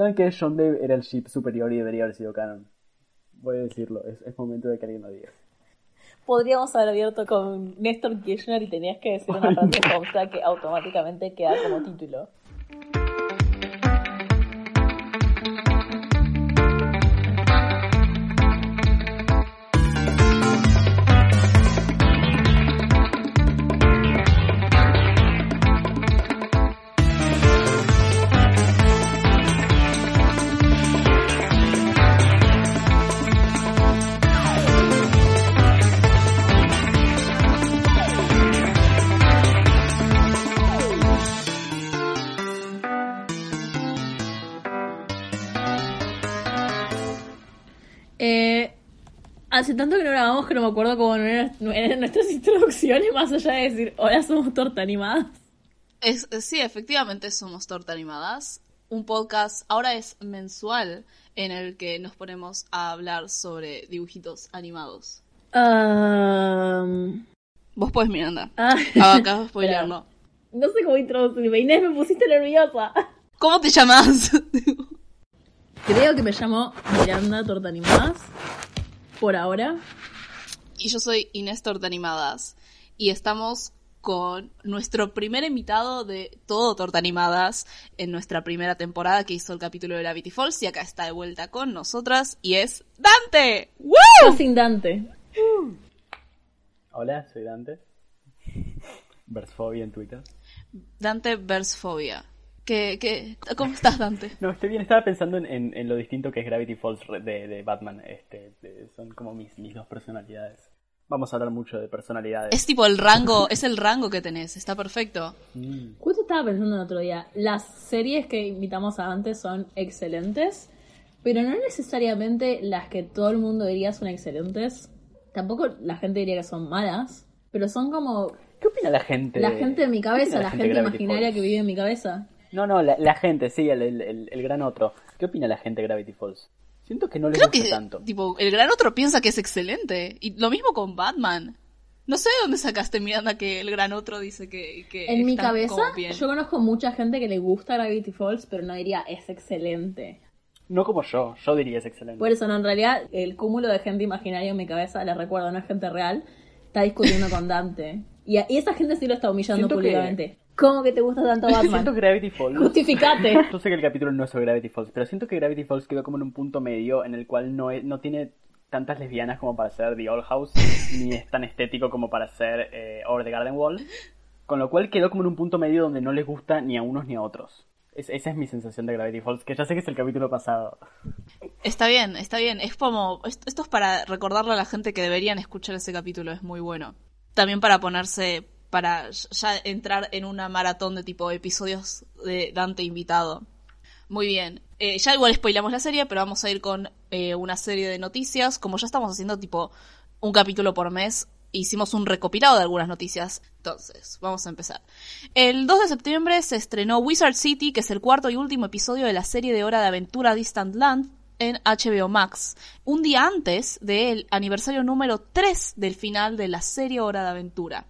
¿Saben que John Dave era el ship superior y debería haber sido canon? Voy a decirlo, es, es momento de que alguien lo diga. Podríamos haber abierto con Néstor Kirchner y tenías que decir una frase corta que automáticamente queda como título. Hace tanto que no grabamos que no me acuerdo cómo eran, eran nuestras introducciones, más allá de decir, hola, somos torta animadas. Es, sí, efectivamente somos Torta Animadas. Un podcast ahora es mensual en el que nos ponemos a hablar sobre dibujitos animados. Um, Vos podés, Miranda. ah, Ah, acá de spoilearlo. no sé cómo introducirme. Inés, me pusiste nerviosa. ¿Cómo te llamas? Creo que me llamo Miranda Torta Animadas. Por ahora. y yo soy Inés Torta Animadas. Y estamos con nuestro primer invitado de todo Torta Animadas en nuestra primera temporada que hizo el capítulo de Gravity Falls. Y acá está de vuelta con nosotras y es Dante. ¡Woo! Sin Dante. Hola, soy Dante. Versfobia en Twitter. Dante Versfobia. ¿Qué, qué, ¿Cómo estás, Dante? No, estoy bien, estaba pensando en, en- en lo distinto que es Gravity Falls re- de, de Batman. Este, de- son como mis, mis dos personalidades. Vamos a hablar mucho de personalidades. Es tipo el rango, es el rango que tenés, está perfecto. Mm. Justo estaba pensando el otro día. Las series que invitamos a antes son excelentes. Pero no necesariamente las que todo el mundo diría son excelentes. Tampoco la gente diría que son malas. Pero son como ¿Qué opina la gente? la gente de mi ¿Qué cabeza, la gente imaginaria Falls? que vive en mi cabeza. No, no, la, la gente, sí, el, el, el- el gran otro. ¿Qué opina la gente de Gravity Falls? Siento que no les Creo gusta que tanto. tipo el gran otro piensa que es excelente y lo mismo con Batman. No sé de dónde sacaste Miranda que el gran otro dice que, que En mi cabeza, como bien. yo conozco mucha gente que le gusta Gravity Falls, pero no diría es excelente. No como yo, yo diría es excelente. Por eso, no, en realidad, el cúmulo de gente imaginaria en mi cabeza, les recuerdo, no es gente real, está discutiendo con Dante. Y, a- y esa gente sí lo está humillando Siento que- públicamente. ¿Cómo que te gusta tanto Siento Batman? que Gravity Falls. Justificate. Yo sé que el capítulo no es sobre Gravity Falls, pero siento que Gravity Falls quedó como en un punto medio en el cual no, es- no tiene tantas lesbianas como para ser The Old House, ni es tan estético como para ser eh, Over the Garden Wall. Con lo cual quedó como en un punto medio donde no les gusta ni a unos ni a otros. Es- esa es mi sensación de Gravity Falls, que ya sé que es el capítulo pasado. Está bien, está bien. Es como esto, esto es para recordarle a la gente que deberían escuchar ese capítulo, es muy bueno. También para ponerse para ya entrar en una maratón de tipo episodios de Dante invitado. Muy bien. Eh, ya igual spoilamos la serie, pero vamos a ir con eh, una serie de noticias. Como ya estamos haciendo tipo un capítulo por mes, hicimos un recopilado de algunas noticias. Entonces, vamos a empezar. El 2 de septiembre se estrenó Wizard City, que es el cuarto y último episodio de la serie de Hora de Aventura Distant Land en HBO Max. Un día antes del aniversario número 3 del final de la serie Hora de Aventura.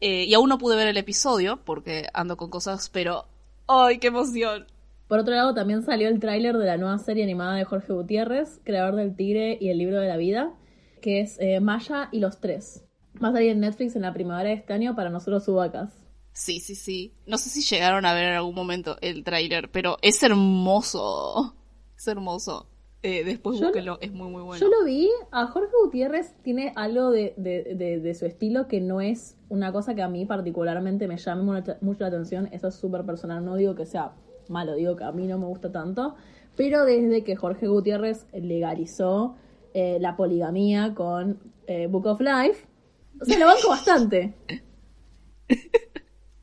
Eh, y aún no pude ver el episodio porque ando con cosas, pero ¡ay, qué emoción! Por otro lado, también salió el tráiler de la nueva serie animada de Jorge Gutiérrez, creador del Tigre y el Libro de la Vida, que es eh, Maya y los Tres. Va a salir en Netflix en la primavera de este año para nosotros subacas. Sí, sí, sí. No sé si llegaron a ver en algún momento el tráiler, pero es hermoso. Es hermoso. Eh, después Yo- búsquenlo, es muy, muy bueno. Yo lo vi, a Jorge Gutiérrez tiene algo de, de- de- de su estilo que no es una cosa que a mí particularmente me llame mucho la atención. Eso es súper personal, no digo que sea malo, digo que a mí no me gusta tanto. Pero desde que Jorge Gutiérrez legalizó eh, la poligamía con eh, Book of Life, o sea, lo banco bastante.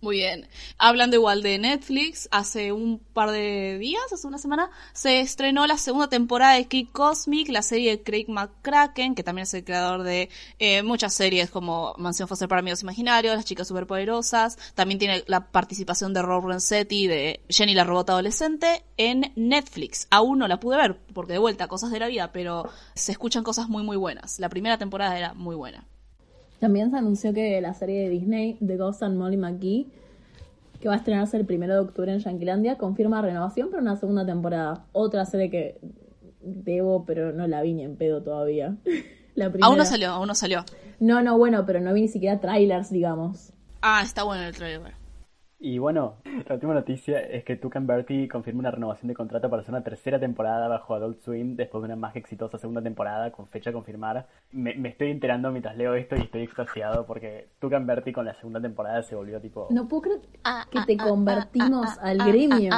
Muy bien. Hablando igual de Netflix, hace un par de días, hace una semana, se estrenó la segunda temporada de Kid Cosmic, la serie de Craig McCracken, que también es el creador de eh, muchas series como Mansión Foster para Amigos Imaginarios, Las Chicas Superpoderosas. También tiene la participación de Rob Renzetti de Jenny la Robot Adolescente en Netflix. Aún no la pude ver, porque de vuelta, cosas de la vida, pero se escuchan cosas muy muy buenas. La primera temporada era muy buena. También se anunció que la serie de Disney, The Ghost and Molly McGee, que va a estrenarse el 1 de octubre en Yanquilandia, confirma renovación para una segunda temporada. Otra serie que debo, pero no la vi ni en pedo todavía. la primera. Aún no salió, aún no salió. No, no, bueno, pero no vi ni siquiera trailers, digamos. Ah, está bueno el trailer. Y bueno, la última noticia es que Tucan Bertie confirma una renovación de contrato para hacer una tercera temporada bajo Adult Swim después de una más exitosa segunda temporada con fecha a confirmar. Me, me estoy enterando mientras leo esto y estoy extasiado porque Tucan Bertie con la segunda temporada se volvió tipo... No puedo creer que te convertimos al gremio.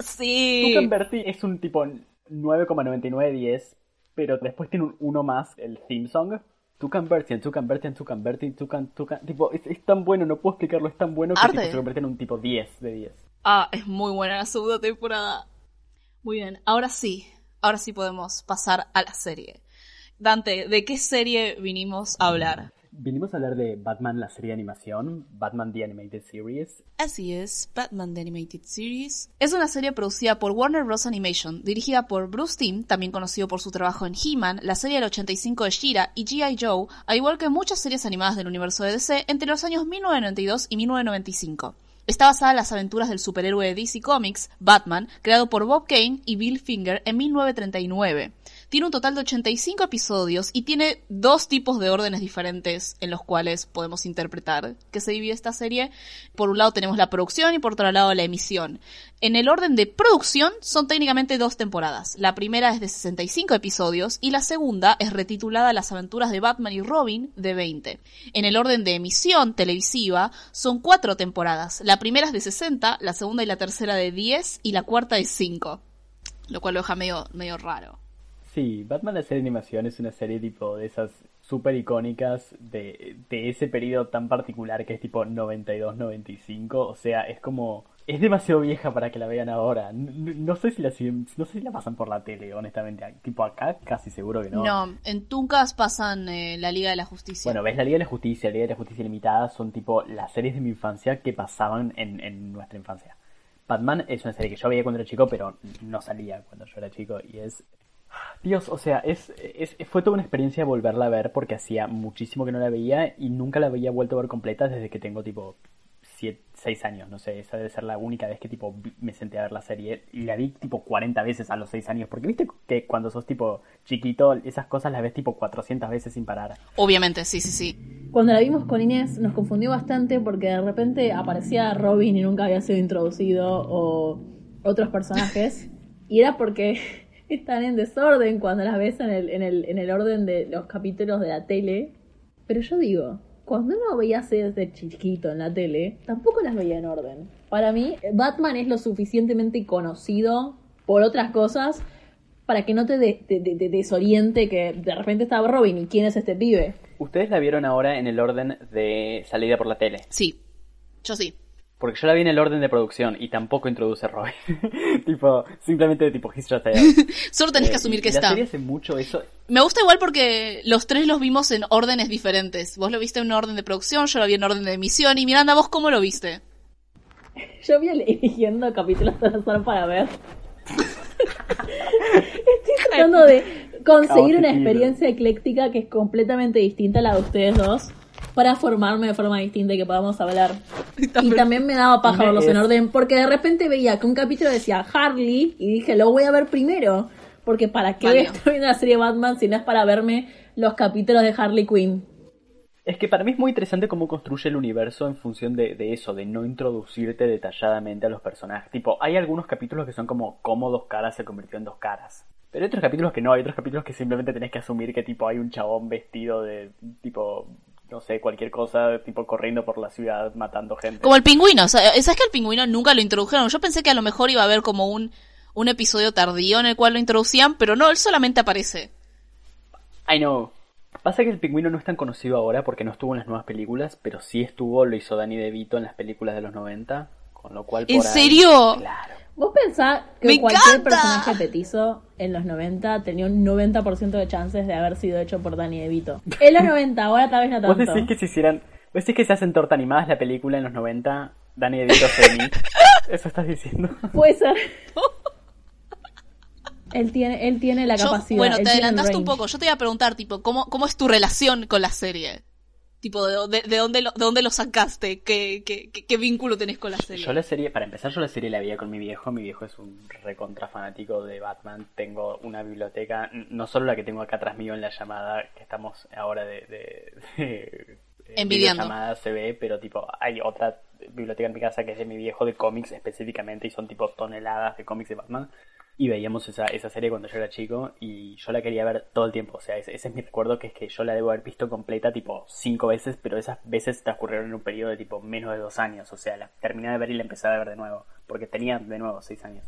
sí. Tucan Bertie es un tipo 9,9910, pero después tiene un uno más, el theme song. Tucan Bertie, Tucan Bertie, Tucan Bertie, Tucan, Tucan... Tipo, es, es tan bueno, no puedo explicarlo, es tan bueno que tipo, se convierte en un tipo 10 de 10. Ah, es muy buena la segunda temporada. Muy bien, ahora sí, ahora sí podemos pasar a la serie. Dante, ¿de qué serie vinimos a hablar? Vinimos a hablar de Batman, la serie de animación, Batman The Animated Series. Así es, Batman The Animated Series. Es una serie producida por Warner Bros. Animation, dirigida por Bruce Timm, también conocido por su trabajo en He-Man, la serie del 85 de She-Ra y G.I. Joe, al igual que muchas series animadas del universo de DC entre los años 1992 y 1995. Está basada en las aventuras del superhéroe de DC Comics, Batman, creado por Bob Kane y Bill Finger en 1939. Tiene un total de 85 episodios y tiene dos tipos de órdenes diferentes en los cuales podemos interpretar que se divide esta serie. Por un lado tenemos la producción y por otro lado la emisión. En el orden de producción son técnicamente dos temporadas. La primera es de 65 episodios y la segunda es retitulada Las aventuras de Batman y Robin de 20. En el orden de emisión televisiva son cuatro temporadas. La primera es de 60, la segunda y la tercera de 10 y la cuarta de 5. Lo cual lo deja medio, medio raro. Sí, Batman la serie de animación es una serie tipo de esas súper icónicas de, de ese periodo tan particular que es tipo 92-95. O sea, es como... Es demasiado vieja para que la vean ahora. No, no sé si la no sé si la pasan por la tele, honestamente. Tipo acá casi seguro que no. No, en Tuncas pasan eh, la Liga de la Justicia. Bueno, ves la Liga de la Justicia, la Liga de la Justicia Limitada son tipo las series de mi infancia que pasaban en, en nuestra infancia. Batman es una serie que yo veía cuando era chico, pero no salía cuando yo era chico y es... Dios, o sea, es, es, fue toda una experiencia volverla a ver porque hacía muchísimo que no la veía y nunca la había vuelto a ver completa desde que tengo tipo 6 años, no sé, esa debe ser la única vez que tipo me senté a ver la serie y la vi tipo 40 veces a los 6 años, porque viste que cuando sos tipo chiquito esas cosas las ves tipo 400 veces sin parar. Obviamente, sí, sí, sí. Cuando la vimos con Inés nos confundió bastante porque de repente aparecía Robin y nunca había sido introducido o otros personajes. y era porque están en desorden cuando las ves en el, en, el, en el orden de los capítulos de la tele. Pero yo digo, cuando uno veía series de chiquito en la tele, tampoco las veía en orden. Para mí, Batman es lo suficientemente conocido por otras cosas para que no te, de- te- te desoriente que de repente estaba Robin y quién es este pibe. Ustedes la vieron ahora en el orden de salida por la tele, Sí, yo sí. porque yo la vi en el orden de producción y tampoco introduce Robin. tipo, simplemente tipo He's just there. Solo tenés que Eh, asumir que la está. serie hace mucho eso. Me gusta igual porque los tres los vimos en órdenes diferentes. Vos lo viste en un orden de producción, yo lo vi en orden de emisión. Y Miranda, ¿vos cómo lo viste? Yo voy eligiendo capítulos al azar para ver. Estoy tratando de conseguir una experiencia ecléctica que es completamente distinta a la de ustedes dos para formarme de forma distinta y que podamos hablar. Y también me daba paja verlos en orden porque de repente veía que un capítulo decía Harley y dije, lo voy a ver primero. Porque para qué estoy viendo la serie Batman si no es para verme los capítulos de Harley Quinn. Es que para mí es muy interesante cómo construye el universo en función de, de eso, de no introducirte detalladamente a los personajes. Tipo, hay algunos capítulos que son como cómo dos caras se convirtió en dos caras. Pero hay otros capítulos que no, hay otros capítulos que simplemente tenés que asumir que tipo hay un chabón vestido de tipo, no sé, cualquier cosa, tipo corriendo por la ciudad matando gente. Como el pingüino. Sea, ¿Sabes que el pingüino nunca lo introdujeron? Yo pensé que a lo mejor iba a haber como un, un episodio tardío en el cual lo introducían, pero no, él solamente aparece. I know. Pasa que el pingüino no es tan conocido ahora porque no estuvo en las nuevas películas, pero sí estuvo, lo hizo Danny DeVito en las películas de los 90, con lo cual... ¿En por ahí- serio? Claro. Vos pensás que ¡Me cualquier encanta! personaje petizo en los 90 tenía un 90% de chances de haber sido hecho por Danny DeVito. En los 90, ahora tal vez no Vos tanto. decís que si hicieran... Vos decís que se hacen torta animadas la película en los 90, Danny DeVito Femi. Eso estás diciendo. Puede ser. él tiene, él tiene la Yo- capacidad. bueno, él te adelantaste un poco. Yo te iba a preguntar, tipo, ¿cómo, cómo es tu relación con la serie? Tipo, ¿de, dónde- de, dónde, lo, de dónde lo sacaste? ¿Qué, qué, qué, qué vínculo tenés con la serie? Yo la serie, para empezar, yo la serie la veía con mi viejo. Mi viejo es un recontra fanático de Batman. Tengo una biblioteca, no solo la que tengo acá atrás mío en la llamada, que estamos ahora de, de, de- Envidiando. videollamada se ve, pero tipo, hay otra biblioteca en mi casa que es de mi viejo de cómics específicamente y son tipo toneladas de cómics de Batman. Y veíamos esa, esa serie cuando yo era chico y yo la quería ver todo el tiempo. O sea, ese, ese es mi recuerdo, que es que yo la debo haber visto completa tipo cinco veces, pero esas veces transcurrieron en un periodo de tipo menos de dos años. O sea, la terminé de ver y la empecé a ver de nuevo, porque tenía de nuevo seis años.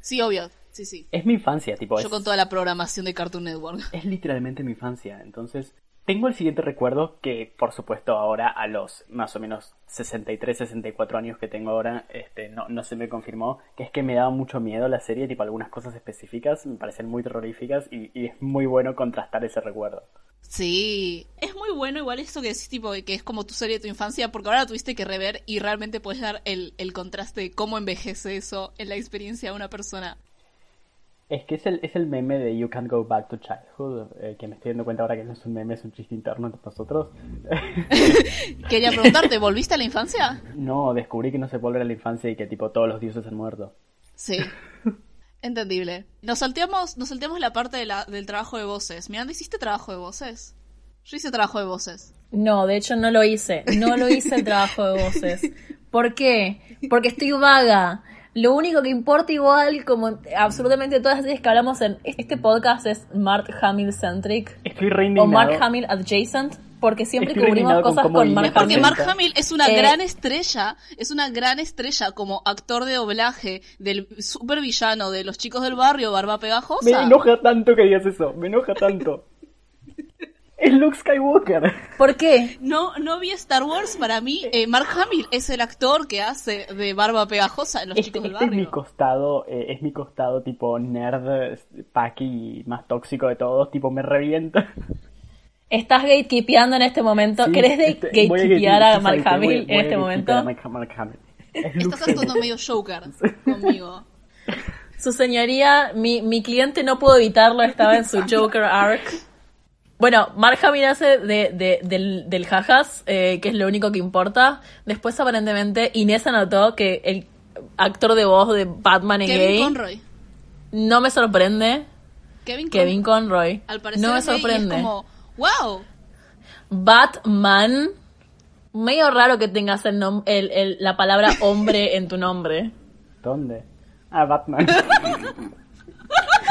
Sí, obvio. Sí, sí. Es mi infancia, tipo, Yo es, con toda la programación de Cartoon Network. es literalmente mi infancia. Entonces, tengo el siguiente recuerdo que, por supuesto, ahora a los más o menos 63, 64 años que tengo ahora, este, no, no se me confirmó, que es que me daba mucho miedo la serie, tipo algunas cosas específicas me parecen muy terroríficas y, es muy bueno contrastar ese recuerdo. Sí. Es muy bueno igual esto que decís, tipo, que es como tu serie de tu infancia, porque ahora la tuviste que rever y realmente puedes dar el, el contraste de cómo envejece eso en la experiencia de una persona. Es que es el, es el meme de You Can't Go Back to Childhood, eh, que me estoy dando cuenta ahora que no es un meme, es un chiste interno entre nosotros. Quería preguntarte, ¿volviste a la infancia? no, descubrí que no se vuelve a la infancia y que tipo todos los dioses han muerto. Sí. Entendible. Nos salteamos, nos salteamos la parte de la- del trabajo de voces. Miranda, ¿hiciste trabajo de voces? Yo hice trabajo de voces. No, de hecho no lo hice. No lo hice el trabajo de voces. ¿Por qué? Porque estoy vaga. Lo único que importa igual, como absolutamente todas las series que hablamos en este podcast es Mark Hamill centric Estoy o. Mark Hamill adjacent, porque siempre Estoy cubrimos con cosas cómo con Mark Es porque Hamill. Mark. Hamill es una Eh, gran estrella, es una gran estrella como actor de doblaje del supervillano de los chicos del barrio, Barba Me Pegajosa. enoja tanto que digas eso, me enoja tanto. Es Luke Skywalker. ¿Por qué? No, no vi Star Wars, para mí eh, Mark Hamill es el actor que hace de Barba Pegajosa en los Este, chicos del este es mi barrio. costado, eh, es mi costado tipo nerd, paqui más tóxico de todos, tipo me revienta. Estás gatekeepeando en este momento. Sí, ¿Querés de- este, a gatekeepear gatekeep- a Mark Hamill voy- en voy este momento? a Mark, Mark Hamill. Es Estás actuando medio Joker conmigo. Su señoría, mi, mi cliente no pudo evitarlo, estaba en su Joker arc. Bueno, Mark Hamill hace de, de- del, del jajas, eh, que es lo único que importa. Después, aparentemente, Inés anotó que el actor de voz de Batman es Kevin gay. Conroy. No me sorprende. Kevin, Kevin Conroy. Conroy. Al parecer no me es gay y sorprende. es como, wow. Batman. Medio raro que tengas el nom- el- el- la palabra hombre en tu nombre. ¿Dónde? Ah, Batman.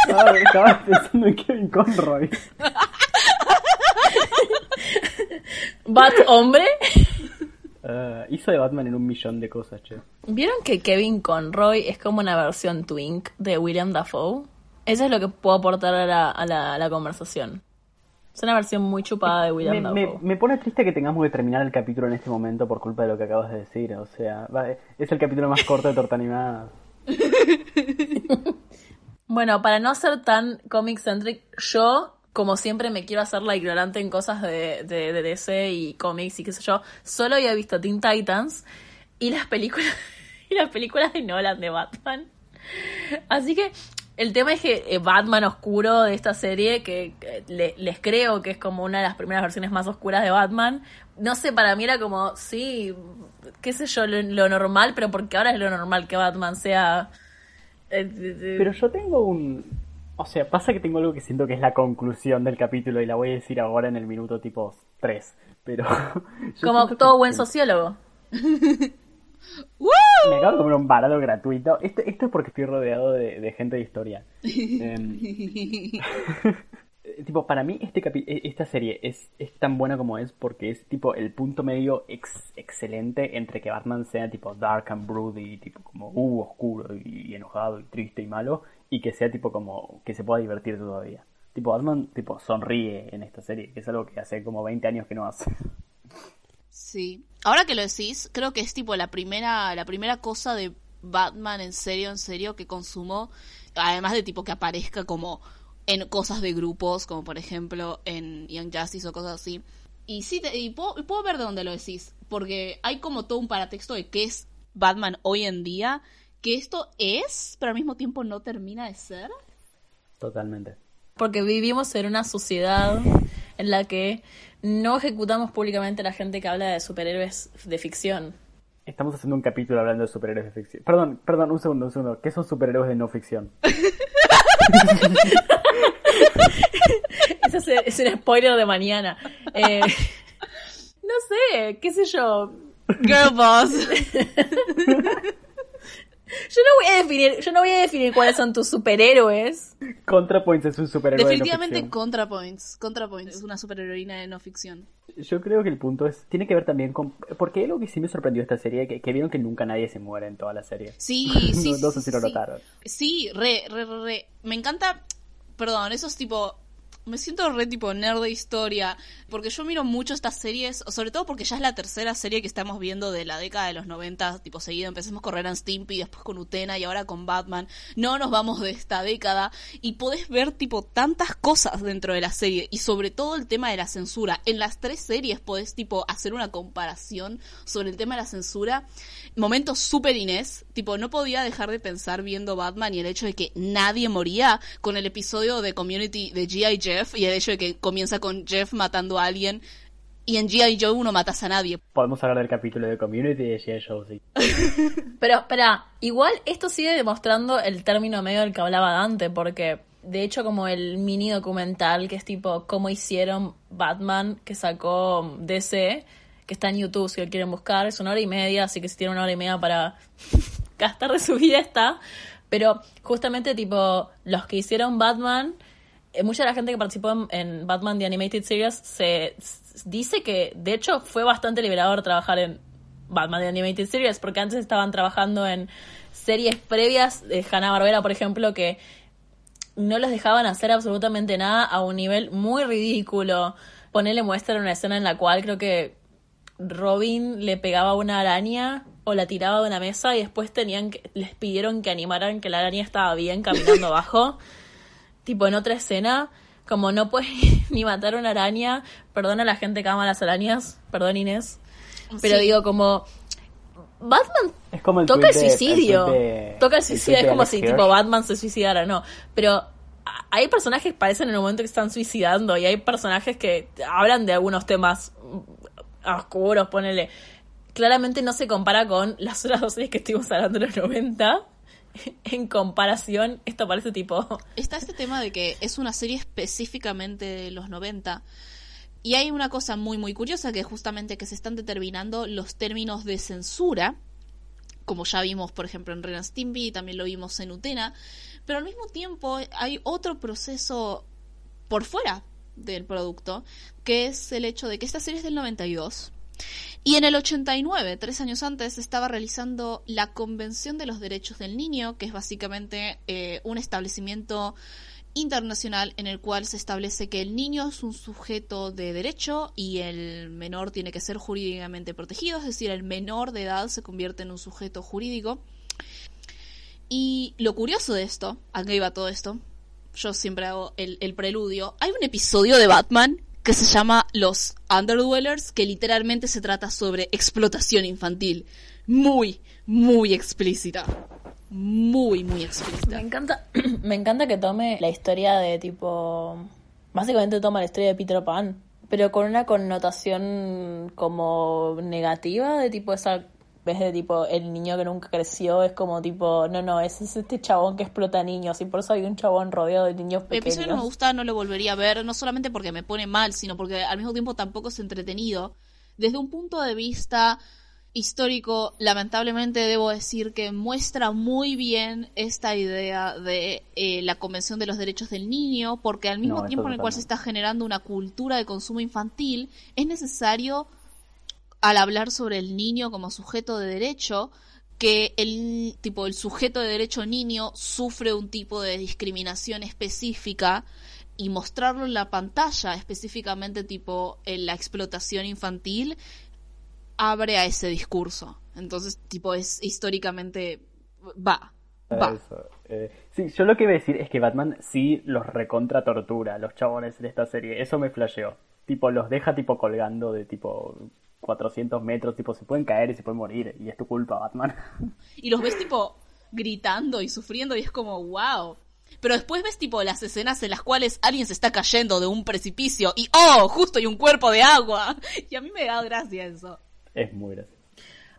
estaba, estaba pensando en Kevin Conroy. Bat hombre. Ah, hizo de Batman en un millón de cosas, che. ¿Vieron que Kevin Conroy es como una versión twink de William Dafoe? Eso es lo que puedo aportar a la, a la, a la conversación. Es una versión muy chupada de William Me, Dafoe. me, me pone triste que tengamos que terminar el capítulo en este momento por culpa de lo que acabas de decir. O sea, va, es el capítulo más corto de Torta Animada. Bueno, para no ser tan comic-centric, yo, como siempre, me quiero hacer la ignorante en cosas de, de, DC y cómics y qué sé yo. Solo había visto Teen Titans y las películas, y las películas de Nolan de Batman. Así que el tema es que eh, Batman Oscuro de esta serie, que le- les creo que es como una de las primeras versiones más oscuras de Batman, no sé, para mí era como, sí, qué sé yo, lo, lo normal, pero porque ahora es lo normal que Batman sea... eh, eh, Pero yo tengo un... O sea, pasa que tengo algo que siento que es la conclusión del capítulo y la voy a decir ahora en el minuto tipo 3. Pero... Como todo que- buen sociólogo. Me acabo de comer un varado gratuito. Esto, esto es porque estoy rodeado de, de gente de historia. Em, tipo, para mí este capi- e- esta serie es, es tan buena como es porque es tipo el punto medio ex- excelente entre que Batman sea tipo dark and broody, tipo como uh, oscuro y, y enojado y triste y malo, y que sea tipo como que se pueda divertir todavía. Tipo, Batman tipo, sonríe en esta serie, que es algo que hace como 20 años que no hace. Sí. Ahora que lo decís, creo que es tipo la primera, la primera cosa de Batman en serio, en serio, que consumó, además de tipo que aparezca como en cosas de grupos, como por ejemplo en Young Justice o cosas así. Y sí, y puedo, puedo ver de dónde lo decís, porque hay como todo un paratexto de qué es Batman hoy en día, que esto es, pero al mismo tiempo no termina de ser. Totalmente. Porque vivimos en una sociedad en la que no ejecutamos públicamente a la gente que habla de superhéroes de ficción. Estamos haciendo un capítulo hablando de superhéroes de ficción. Perdón, perdón, un segundo, un segundo. ¿Qué son superhéroes de no ficción? Ese es, es un spoiler de mañana. Eh, no sé, qué sé yo. Girl boss. Yo no voy a definir, yo no voy a definir cuáles son tus superhéroes. ContraPoints es un superhéroe Definitivamente de no. ContraPoints. ContraPoints es una superheroína de no ficción. Yo creo que el punto es, tiene que ver también con, porque algo que sí me sorprendió esta serie, que, que vieron que nunca nadie se muere en toda la serie. Sí, sí, no, no sí, sé si lo sí. notaron. Sí, re, re, re, re. Me encanta. Perdón, eso es tipo. Me siento re tipo nerd de historia. Porque yo miro mucho estas series. Sobre todo porque ya es la tercera serie que estamos viendo de la década de los 90. Tipo seguido. Empecemos con Ren and Stimpy, después con Utena y ahora con Batman. No nos vamos de esta década. Y podés ver tipo tantas cosas dentro de la serie. Y sobre todo el tema de la censura. En las tres series podés tipo hacer una comparación sobre el tema de la censura. Momentos súper Inés. Tipo, no podía dejar de pensar viendo Batman y el hecho de que nadie moría con el episodio de Community de G.I. Jeff y el hecho de que comienza con Jeff matando a alguien y en G.I. Joe uno matas a nadie. Podemos hablar del capítulo de Community de G.I. Joe, sí. Pero, espera, igual esto sigue demostrando el término medio del que hablaba Dante, porque de hecho como el mini documental que es tipo cómo hicieron Batman que sacó DC, que está en YouTube si lo quieren buscar, es una hora y media, así que si tienen una hora y media para gastar de su vida está. Pero justamente tipo los que hicieron Batman, mucha de la gente que participó en, en Batman The Animated Series se dice que de hecho fue bastante liberador trabajar en Batman The Animated Series, porque antes estaban trabajando en series previas de Hanna-Barbera, por ejemplo, que no los dejaban hacer absolutamente nada a un nivel muy ridículo. Ponerle muestra una escena en la cual creo que Robin le pegaba una araña o la tiraba de una mesa y después tenían que, les pidieron que animaran que la araña estaba bien caminando abajo. Tipo en otra escena, como no puedes ni matar una araña, perdona a la gente que ama las arañas, perdón Inés, pero Sí. digo como Batman Es como el toca el de- suicidio. el tweet de- toca el suicidio. Es como si Hirsch. tipo Batman se suicidara, no. Pero a- hay personajes que parecen en el momento que están suicidando y hay personajes que hablan de algunos temas oscuros, ponele. Claramente no se compara con las otras dos series que estuvimos hablando en los 90. En comparación, esto parece tipo... Está este tema de que es una serie específicamente de los 90. Y hay una cosa muy, muy curiosa que justamente que se están determinando los términos de censura, como ya vimos, por ejemplo, en Ren and Stimpy, también lo vimos en Utena, pero al mismo tiempo hay otro proceso por fuera del producto, que es el hecho de que esta serie es del 92. Y en el 89, tres años antes, estaba realizando la Convención de los Derechos del Niño, que es básicamente eh, un establecimiento internacional en el cual se establece que el niño es un sujeto de derecho y el menor tiene que ser jurídicamente protegido, es decir, el menor de edad se convierte en un sujeto jurídico. Y lo curioso de esto, a qué iba todo esto, yo siempre hago el preludio, hay un episodio de Batman que se llama Los Underdwellers, que literalmente se trata sobre explotación infantil. Muy, muy explícita. Muy, muy Me explícita. encanta, me encanta que tome la historia de tipo. Básicamente toma la historia de Peter Pan, pero con una connotación como negativa, de tipo esa. Ves de tipo el niño que nunca creció, es como tipo, no, no, ese es este chabón que explota niños, y por eso hay un chabón rodeado de niños El pequeños. episodio no me gusta, no lo volvería a ver, no solamente porque me pone mal, sino porque al mismo tiempo tampoco es entretenido. Desde un punto de vista histórico, lamentablemente debo decir que muestra muy bien esta idea de eh, la Convención de los Derechos del Niño, porque al mismo No, tiempo en el cual se está generando una cultura de consumo infantil, es necesario, al hablar sobre el niño como sujeto de derecho, que el tipo el sujeto de derecho niño sufre un tipo de discriminación específica y mostrarlo en la pantalla, específicamente tipo en la explotación infantil, abre a ese discurso. Entonces, tipo, es históricamente va. Va. Eh, sí, yo lo que iba a decir es que Batman sí los recontra tortura, los chabones de esta serie. Eso me flasheó. Tipo, los deja tipo colgando de tipo 400 metros, tipo, se pueden caer y se pueden morir. Y es tu culpa, Batman. Y los ves tipo gritando y sufriendo y es como, wow. Pero después ves tipo las escenas en las cuales alguien se está cayendo de un precipicio y ¡oh! Justo hay un cuerpo de agua. Y a mí me da gracia eso. Es muy gracioso.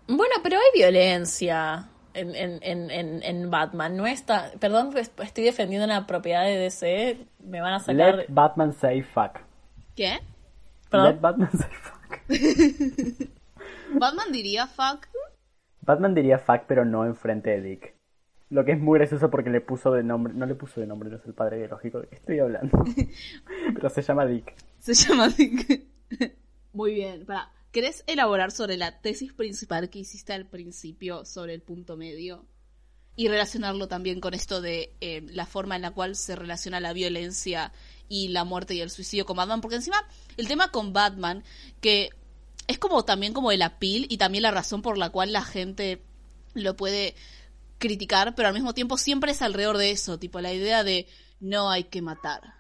Bueno, pero hay violencia en, en, en, en Batman. No está. Perdón, pues, estoy defendiendo la propiedad de DC. Me van a sacar. Let Batman say fuck. ¿Qué? ¿Perdón? Let Batman say fuck. Batman diría fuck. Batman diría fuck, pero no enfrente de Dick. Lo que es muy gracioso porque le puso de nombre, no le puso de nombre, no es el padre biológico de que estoy hablando. pero se llama Dick. Se llama Dick. Muy bien, para. ¿Querés elaborar sobre la tesis principal que hiciste al principio sobre el punto medio? Y relacionarlo también con esto de eh, la forma en la cual se relaciona la violencia y la muerte y el suicidio con Batman. Porque encima, el tema con Batman, que es como también como el apil y también la razón por la cual la gente lo puede criticar, pero al mismo tiempo siempre es alrededor de eso, tipo la idea de no hay que matar.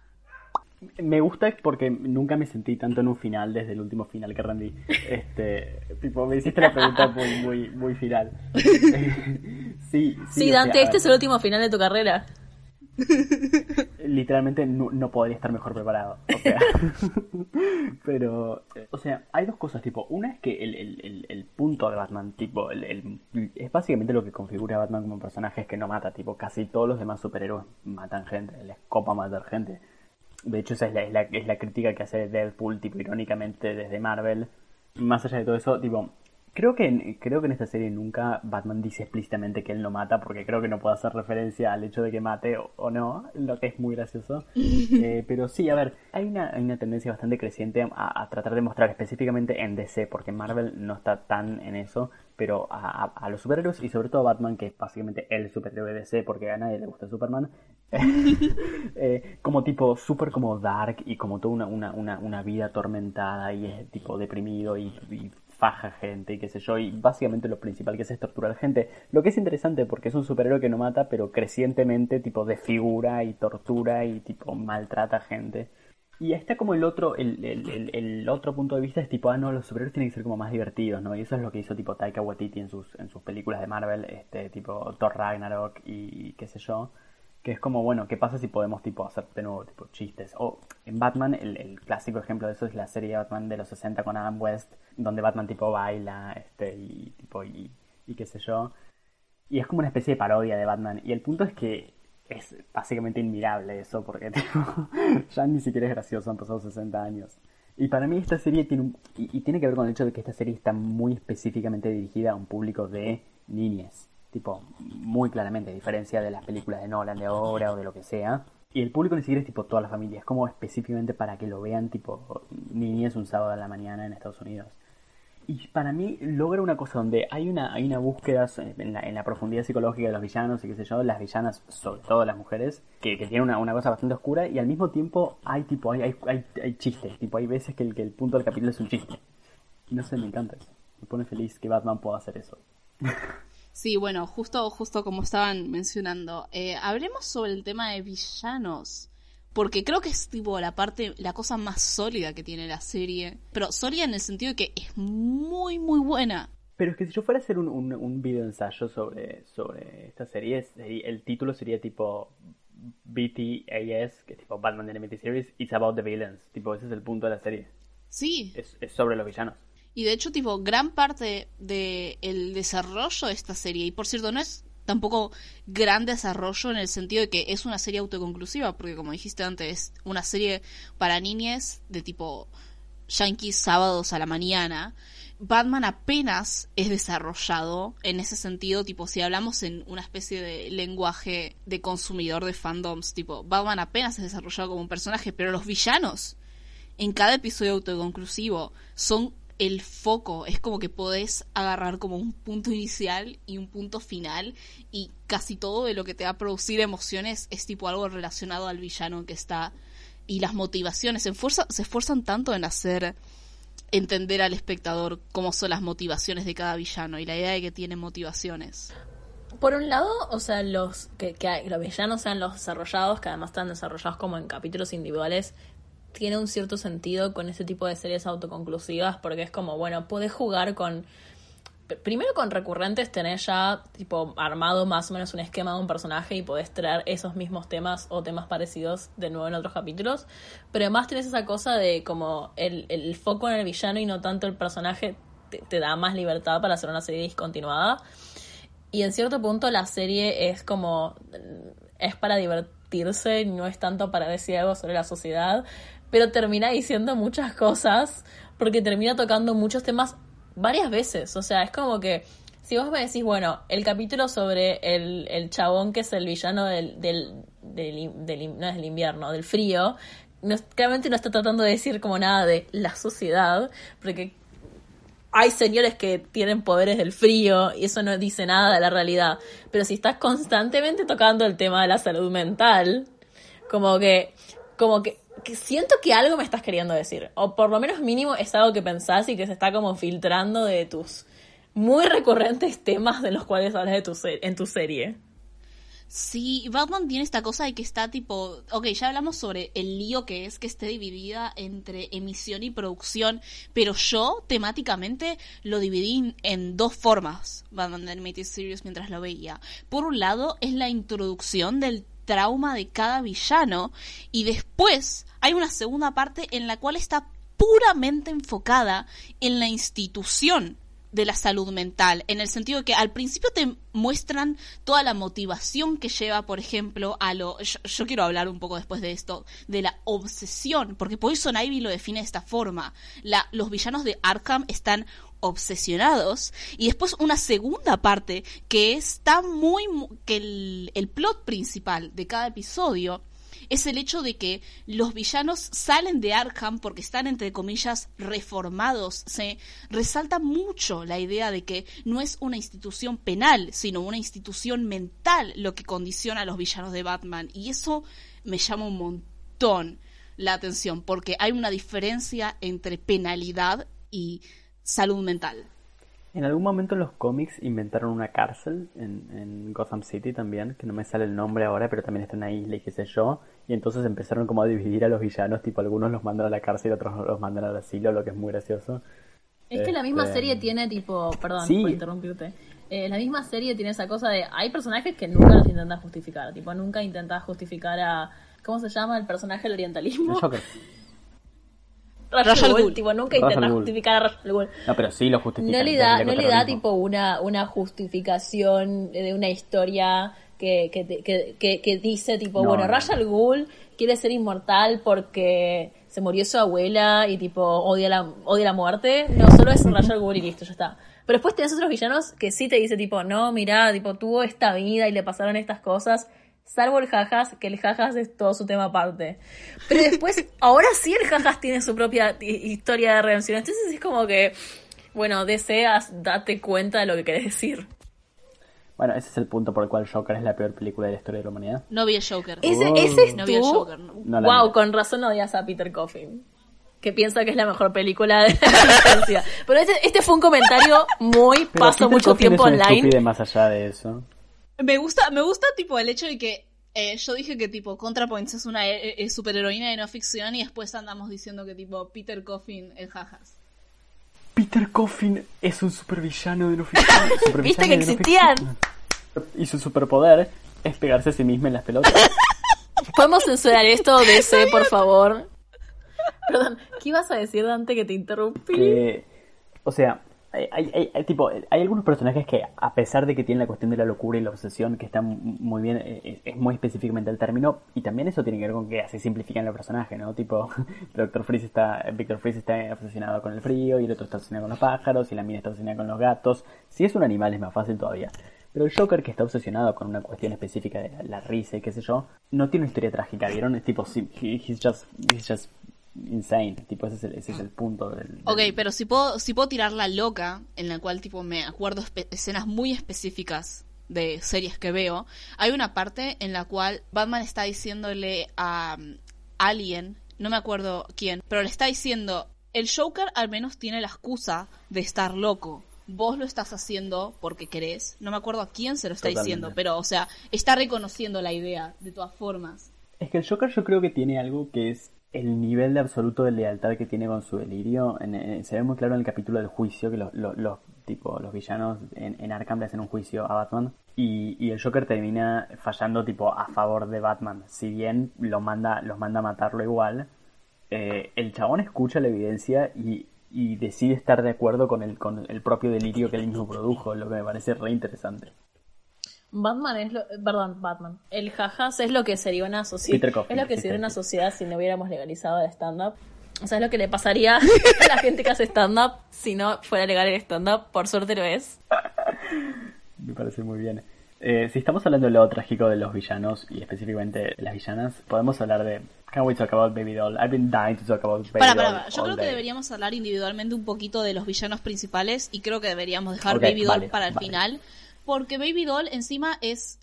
Me gusta porque nunca me sentí tanto en un final desde el último final que rendí. Este, tipo, me hiciste la pregunta muy, muy, muy final. sí, sí. Sí, o Dante, sea, este es el último final de tu carrera. literalmente no, no podría estar mejor preparado. O sea, pero, eh, o sea, hay dos cosas, tipo, una es que el, el, el, punto de Batman, tipo, el, es básicamente lo que configura a Batman como personaje, es que no mata, tipo, casi todos los demás superhéroes matan gente, les copa matar gente. De hecho, esa es la, es la crítica que hace Deadpool, tipo, irónicamente desde Marvel. Más allá de todo eso, tipo, creo que, en- creo que en esta serie nunca Batman dice explícitamente que él no mata, porque creo que no puede hacer referencia al hecho de que mate o, o no, lo que es muy gracioso. Eh, pero sí, a ver, hay una, hay una tendencia bastante creciente a, a tratar de mostrar específicamente en DC, porque Marvel no está tan en eso, pero a, a- a los superhéroes y sobre todo a Batman, que es básicamente el superhéroe de DC, porque a nadie le gusta Superman, eh, como tipo súper como dark y como toda una, una, una, una vida atormentada y es tipo deprimido y, y faja gente y qué sé yo, y básicamente lo principal que hace es torturar gente. Lo que es interesante porque es un superhéroe que no mata, pero crecientemente tipo desfigura y tortura y tipo maltrata gente. Y ahí está como el otro, el, el otro punto de vista es tipo, ah no, los superhéroes tienen que ser como más divertidos, ¿no? Y eso es lo que hizo tipo Taika Waititi en sus, en sus películas de Marvel, este, tipo Thor Ragnarok y, qué sé yo. Que es como, bueno, ¿qué pasa si podemos tipo hacer de nuevo tipo chistes? O en Batman, el, clásico ejemplo de eso es la serie de Batman de los 60 con Adam West, donde Batman tipo baila, este, y tipo, y, y qué sé yo. Y es como una especie de parodia de Batman. Y el punto es que es básicamente inmirable eso, porque tipo, ya ni siquiera es gracioso, han pasado 60 años. Y para mí esta serie tiene un, y, y tiene que ver con el hecho de que esta serie está muy específicamente dirigida a un público de niñes. Tipo, muy claramente, a diferencia de las películas de Nolan de ahora o de lo que sea. Y el público ni siquiera es tipo toda la familia, es como específicamente para que lo vean tipo niñes un sábado a la mañana en Estados Unidos. Y para mí logra una cosa donde hay una, hay una búsqueda en la, en la profundidad psicológica de los villanos y qué sé yo, las villanas, sobre todo las mujeres, que, que tienen una, una cosa bastante oscura y al mismo tiempo hay tipo, hay, hay, hay, hay chistes, tipo hay veces que el, que el punto del capítulo es un chiste. No sé, me encanta eso. Me pone feliz que Batman pueda hacer eso. Sí, bueno, justo, justo como estaban mencionando, eh, hablemos sobre el tema de villanos. Porque creo que es tipo la parte, la cosa más sólida que tiene la serie. Pero sólida en el sentido de que es muy, muy buena. Pero es que si yo fuera a hacer un, un, un video ensayo sobre, sobre esta serie, sería- el título sería tipo BTAS, que es tipo Batman The Animated Series, It's About the Villains. Tipo, ese es el punto de la serie. Sí. Es, es sobre los villanos. Y de hecho, tipo, gran parte del el desarrollo de esta serie, y por cierto, no es tampoco gran desarrollo en el sentido de que es una serie autoconclusiva, porque como dijiste antes, es una serie para niñes de tipo yankees sábados a la mañana. Batman apenas es desarrollado en ese sentido, tipo, si hablamos en una especie de lenguaje de consumidor de fandoms, tipo, Batman apenas es desarrollado como un personaje, pero los villanos en cada episodio autoconclusivo son el foco. Es como que podés agarrar como un punto inicial y un punto final y casi todo de lo que te va a producir emociones es tipo algo relacionado al villano que está y las motivaciones. Se, esfuerza- se esfuerzan tanto en hacer entender al espectador cómo son las motivaciones de cada villano y la idea de que tiene motivaciones. Por un lado, o sea, los que, que los villanos sean los desarrollados, que además están desarrollados como en capítulos individuales, tiene un cierto sentido con ese tipo de series autoconclusivas, porque es como, bueno, podés jugar con. pr- Primero con recurrentes tenés ya tipo armado más o menos un esquema de un personaje y podés traer esos mismos temas o temas parecidos de nuevo en otros capítulos. Pero además tenés esa cosa de como el, el foco en el villano y no tanto el personaje te, te da más libertad para hacer una serie discontinuada. Y en cierto punto la serie es como. es para divertirse, no es tanto para decir algo sobre la sociedad, pero termina diciendo muchas cosas, porque termina tocando muchos temas varias veces. O sea, es como que. Si vos me decís, bueno, el capítulo sobre el, el chabón que es el villano del, del, del, no es del invierno, del frío, claramente no está tratando de decir como nada de la sociedad, porque hay señores que tienen poderes del frío y eso no dice nada de la realidad. Pero si estás constantemente tocando el tema de la salud mental, como que, como que, que siento que algo me estás queriendo decir. O por lo menos mínimo es algo que pensás y que se está como filtrando de tus muy recurrentes temas de los cuales hablas en tu serie. Sí, Batman tiene esta cosa de que está tipo, ok, ya hablamos sobre el lío que es que esté dividida entre emisión y producción, pero yo temáticamente lo dividí en dos formas, Batman The Animated Series mientras lo veía. Por un lado es la introducción del trauma de cada villano y después hay una segunda parte en la cual está puramente enfocada en la institución de la salud mental, en el sentido de que al principio te muestran toda la motivación que lleva, por ejemplo, a lo... Yo, quiero hablar un poco después de esto, de la obsesión, porque Poison Ivy lo define de esta forma. Los villanos de Arkham están obsesionados y después una segunda parte que está muy mu- que el, el plot principal de cada episodio es el hecho de que los villanos salen de Arkham porque están, entre comillas, reformados. Se resalta mucho la idea de que no es una institución penal, sino una institución mental lo que condiciona a los villanos de Batman. Y eso me llama un montón la atención, porque hay una diferencia entre penalidad y salud mental. En algún momento en los cómics inventaron una cárcel en, en Gotham City también, que no me sale el nombre ahora, pero también está en una isla y qué sé yo. Y entonces empezaron como a dividir a los villanos, tipo algunos los mandan a la cárcel y otros los mandan al asilo, lo que es muy gracioso. Es que la misma Este, serie tiene tipo, perdón Sí. por interrumpirte, Eh, la misma serie tiene esa cosa de, hay personajes que nunca los intentas justificar, tipo nunca intentas justificar a, ¿cómo se llama el personaje del orientalismo? El Joker. Rajal Ghul, tipo nunca intentas justificar a Rajal Ghul. No, pero sí lo justifican. No le da, no le da tipo una, una justificación de una historia que, que, que, que, dice tipo, No, bueno, no. Rajal Ghul quiere ser inmortal porque se murió su abuela y tipo odia la, odia la muerte. No, solo es Rajal Ghul y listo, ya está. Pero después tenés otros villanos que sí te dice tipo, no, mira, tipo, tuvo esta vida y le pasaron estas cosas. Salvo el Jajas, que el Jajas es todo su tema aparte. Pero después, ahora sí el Jajas tiene su propia hi- historia de redención. Entonces es como que, bueno, deseas, date cuenta de lo que querés decir. Bueno, ese es el punto por el cual Joker es la peor película de la historia de la humanidad. No vi el Joker. Ese, Oh. ese es No vi el tú. Joker, no. No wow, vi. con razón odias a Peter Coffin. Que piensa que es la mejor película de la existencia. Pero este, este fue un comentario muy, Pero paso Peter mucho Coffin tiempo es online. más allá de eso. Me gusta, me gusta tipo el hecho de que eh, yo dije que tipo ContraPoints es una eh, eh, superheroína de no ficción y después andamos diciendo que tipo Peter Coffin es jajas. Peter Coffin es un supervillano de no ficción. ¿Viste que no existían? Y su superpoder es pegarse a sí mismo en las pelotas. ¿Podemos censurar esto, DC, por favor? Perdón, ¿qué ibas a decir, Dante, que te interrumpí? que, o sea, hay, hay- hay- tipo, hay algunos personajes que, a pesar de que tienen la cuestión de la locura y la obsesión, que están muy bien, eh, es muy específicamente el término, y también eso tiene que ver con que así simplifican el personaje, ¿no? Tipo, Doctor Freeze está, Victor Freeze está obsesionado con el frío, y el otro está obsesionado con los pájaros, y la mina está obsesionada con los gatos. Si es un animal es más fácil todavía. Pero el Joker que está obsesionado con una cuestión específica de la, la risa y qué sé yo, no tiene una historia trágica, ¿vieron? Es tipo, he's just, he's just insane. Tipo, ese es el, ese es el punto del... del- Ok, pero si puedo, si puedo tirar la loca, en la cual tipo me acuerdo escenas muy específicas de series que veo, hay una parte en la cual Batman está diciéndole a, alguien, no me acuerdo quién, pero le está diciendo, el Joker al menos tiene la excusa de estar loco. Vos lo estás haciendo porque querés. No me acuerdo a quién se lo está Totalmente. diciendo, pero, o sea, está reconociendo la idea, de todas formas. Es que el Joker yo creo que tiene algo que es el nivel de absoluto de lealtad que tiene con su delirio. En- se ve muy claro en el capítulo del juicio que los, los, los, tipo, los villanos en, en Arkham le hacen un juicio a Batman. Y, y el Joker termina fallando tipo a favor de Batman. Si bien lo manda, los manda a matarlo igual, eh, el chabón escucha la evidencia y, y decide estar de acuerdo con el, con el propio delirio que él mismo produjo, lo que me parece re interesante. Batman es lo, perdón, Batman. El jajas es lo que sería una sociedad. Peter Coffin, Es lo que sería una sociedad si no hubiéramos legalizado el stand-up. O sea, es lo que le pasaría a la gente que hace stand-up si no fuera legal el stand-up. Por suerte lo es. Me parece muy bien. Eh, si estamos hablando de lo trágico de los villanos y específicamente de las villanas, podemos hablar de Can we talk about Baby Doll? I've been dying to talk about Baby Para, Doll. para, para. Yo all creo que day. deberíamos hablar individualmente un poquito de los villanos principales y creo que deberíamos dejar Ok, Baby Doll vale, para el vale. final. Porque Baby Doll encima es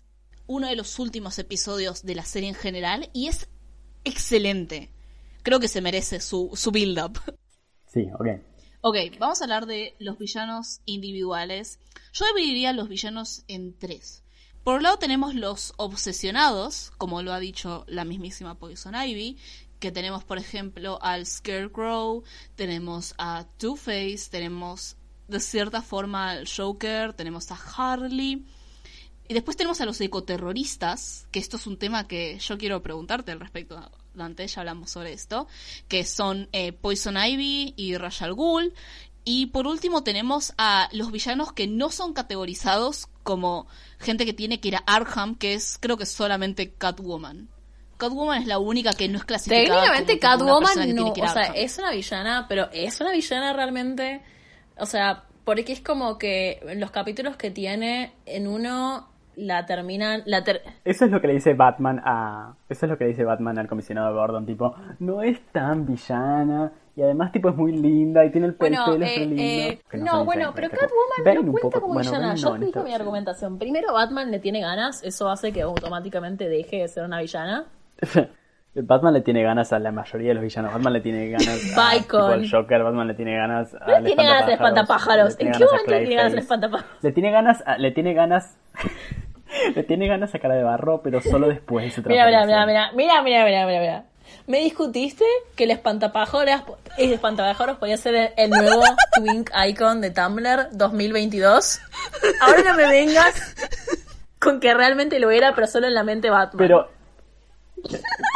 uno de los últimos episodios de la serie en general y es excelente. Creo que se merece su, su build-up. Sí, ok. Ok, vamos a hablar de los villanos individuales. Yo dividiría los villanos en tres. Por un lado tenemos los obsesionados, como lo ha dicho la mismísima Poison Ivy, que tenemos por ejemplo al Scarecrow, tenemos a Two-Face, tenemos de cierta forma al Joker, tenemos a Harley. Y después tenemos a los ecoterroristas, que esto es un tema que yo quiero preguntarte al respecto, Dante, ya hablamos sobre esto, que son eh, Poison Ivy y Ra's al Ghul. Y por último tenemos a los villanos que no son categorizados como gente que tiene que ir a Arkham, que es creo que solamente Catwoman. Catwoman es la única que no es clasificada Técnicamente Catwoman no, o sea, es una villana, pero es una villana realmente, o sea, porque es como que los capítulos que tiene, en uno la terminan, la ter- Eso es lo que le dice Batman a. Eso es lo que le dice Batman al comisionado Gordon, tipo, no es tan villana. Y además, tipo, es muy linda y tiene el, pel- Bueno, pelo eh, re lindo. eh, Que no, bueno, pero Catwoman no cuenta como bueno, villana. Yo no, dije mi argumentación. Primero, Batman le tiene ganas, eso hace que automáticamente deje de ser una villana. Batman le tiene ganas a la mayoría de los villanos. Batman le tiene ganas a tipo, al Joker, Batman le tiene ganas a le tiene ganas al espantapájaros. ¿En qué momento le tiene ganas al espantapájaros? Le tiene ganas, a- le tiene ganas, le tiene ganas a cara de barro, pero solo después de su Mira, mira, mira, mira, mira, mira, mira, mira, mira. Me discutiste que el espantapájaros, el espantapájaros podía ser el, el nuevo Twink Icon de Tumblr 2022. Ahora no me vengas con que realmente lo era, pero solo en la mente Batman. Pero,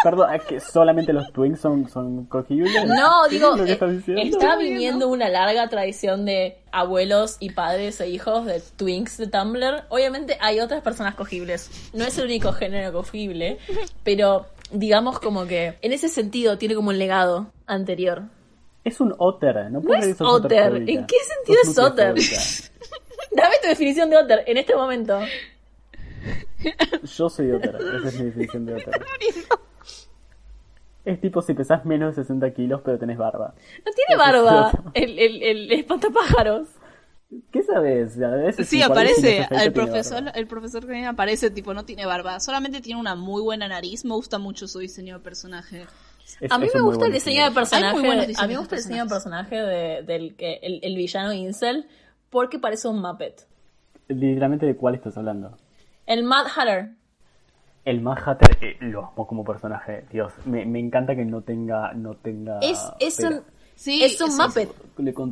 perdón, ¿es que solamente los Twins son, son cogibles? No, ¿Qué digo, es lo que eh, está viniendo una larga tradición de abuelos y padres e hijos de twinks de Tumblr. Obviamente hay otras personas cogibles. No es el único género cogible, pero digamos como que en ese sentido tiene como un legado anterior. Es un otter, no, No es otter. ¿En qué sentido es otter? Dame tu definición de otter en este momento. Yo soy otter, esa es mi definición de otter. Es tipo si pesás menos de 60 kilos pero tenés barba. No tiene barba el, el, el espantapájaros. ¿Qué sabes? A veces Sí, aparece. El profesor, el profesor que viene aparece, tipo, no tiene barba. Solamente tiene una muy buena nariz. Me gusta mucho su diseño de personaje. Es- A mí me gusta el diseño de personaje. A mí me gusta el diseño de personaje de- del que el, el villano Incel porque parece un Muppet. Literalmente de cuál estás hablando. El Mad Hatter. El Mad Hatter eh, lo amo como personaje. Dios, me, me encanta que no tenga. No tenga Es, es un, Sí, es un es- Muppet.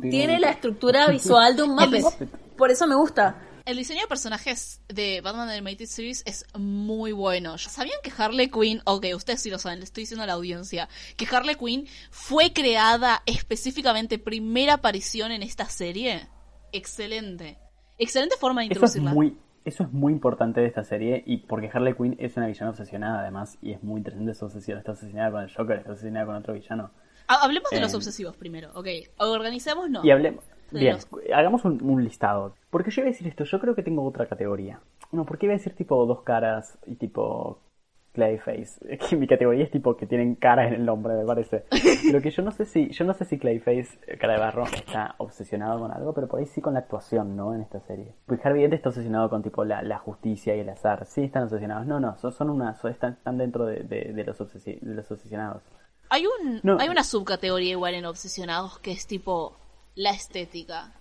Tiene la estructura visual de un Muppet. Muppet. Por eso me gusta. El diseño de personajes de Batman Animated Series es muy bueno. ¿Sabían que Harley Quinn, ok, ustedes sí lo saben, le estoy diciendo a la audiencia, que Harley Quinn fue creada específicamente primera aparición en esta serie? Excelente. Excelente forma de Eso es introducirla. muy. Eso es muy importante de esta serie y porque Harley Quinn es una villana obsesionada además y es muy interesante su obsesión. Está obsesionada con el Joker, está obsesionada con otro villano. Ha- Hablemos de los Eh, obsesivos primero, ok. Organicémonos. Y hablemos. Bien, los- hagamos un, un listado. Porque yo iba a decir esto, yo creo que tengo otra categoría. No, porque iba a decir tipo dos caras y tipo Clayface. Que mi categoría es tipo que tienen cara en el nombre, me parece. Pero que yo no sé si, yo no sé si Clayface, cara de barro, está obsesionado con algo, pero por ahí sí con la actuación, ¿no? En esta serie. Pues Harvey Dent está obsesionado con tipo la, la justicia y el azar. Sí están obsesionados. No, no, son, son una, son- están, están dentro de, de- de los obsesi- de los obsesionados. Hay, un, No. hay una subcategoría igual en Obsesionados que es tipo la estética.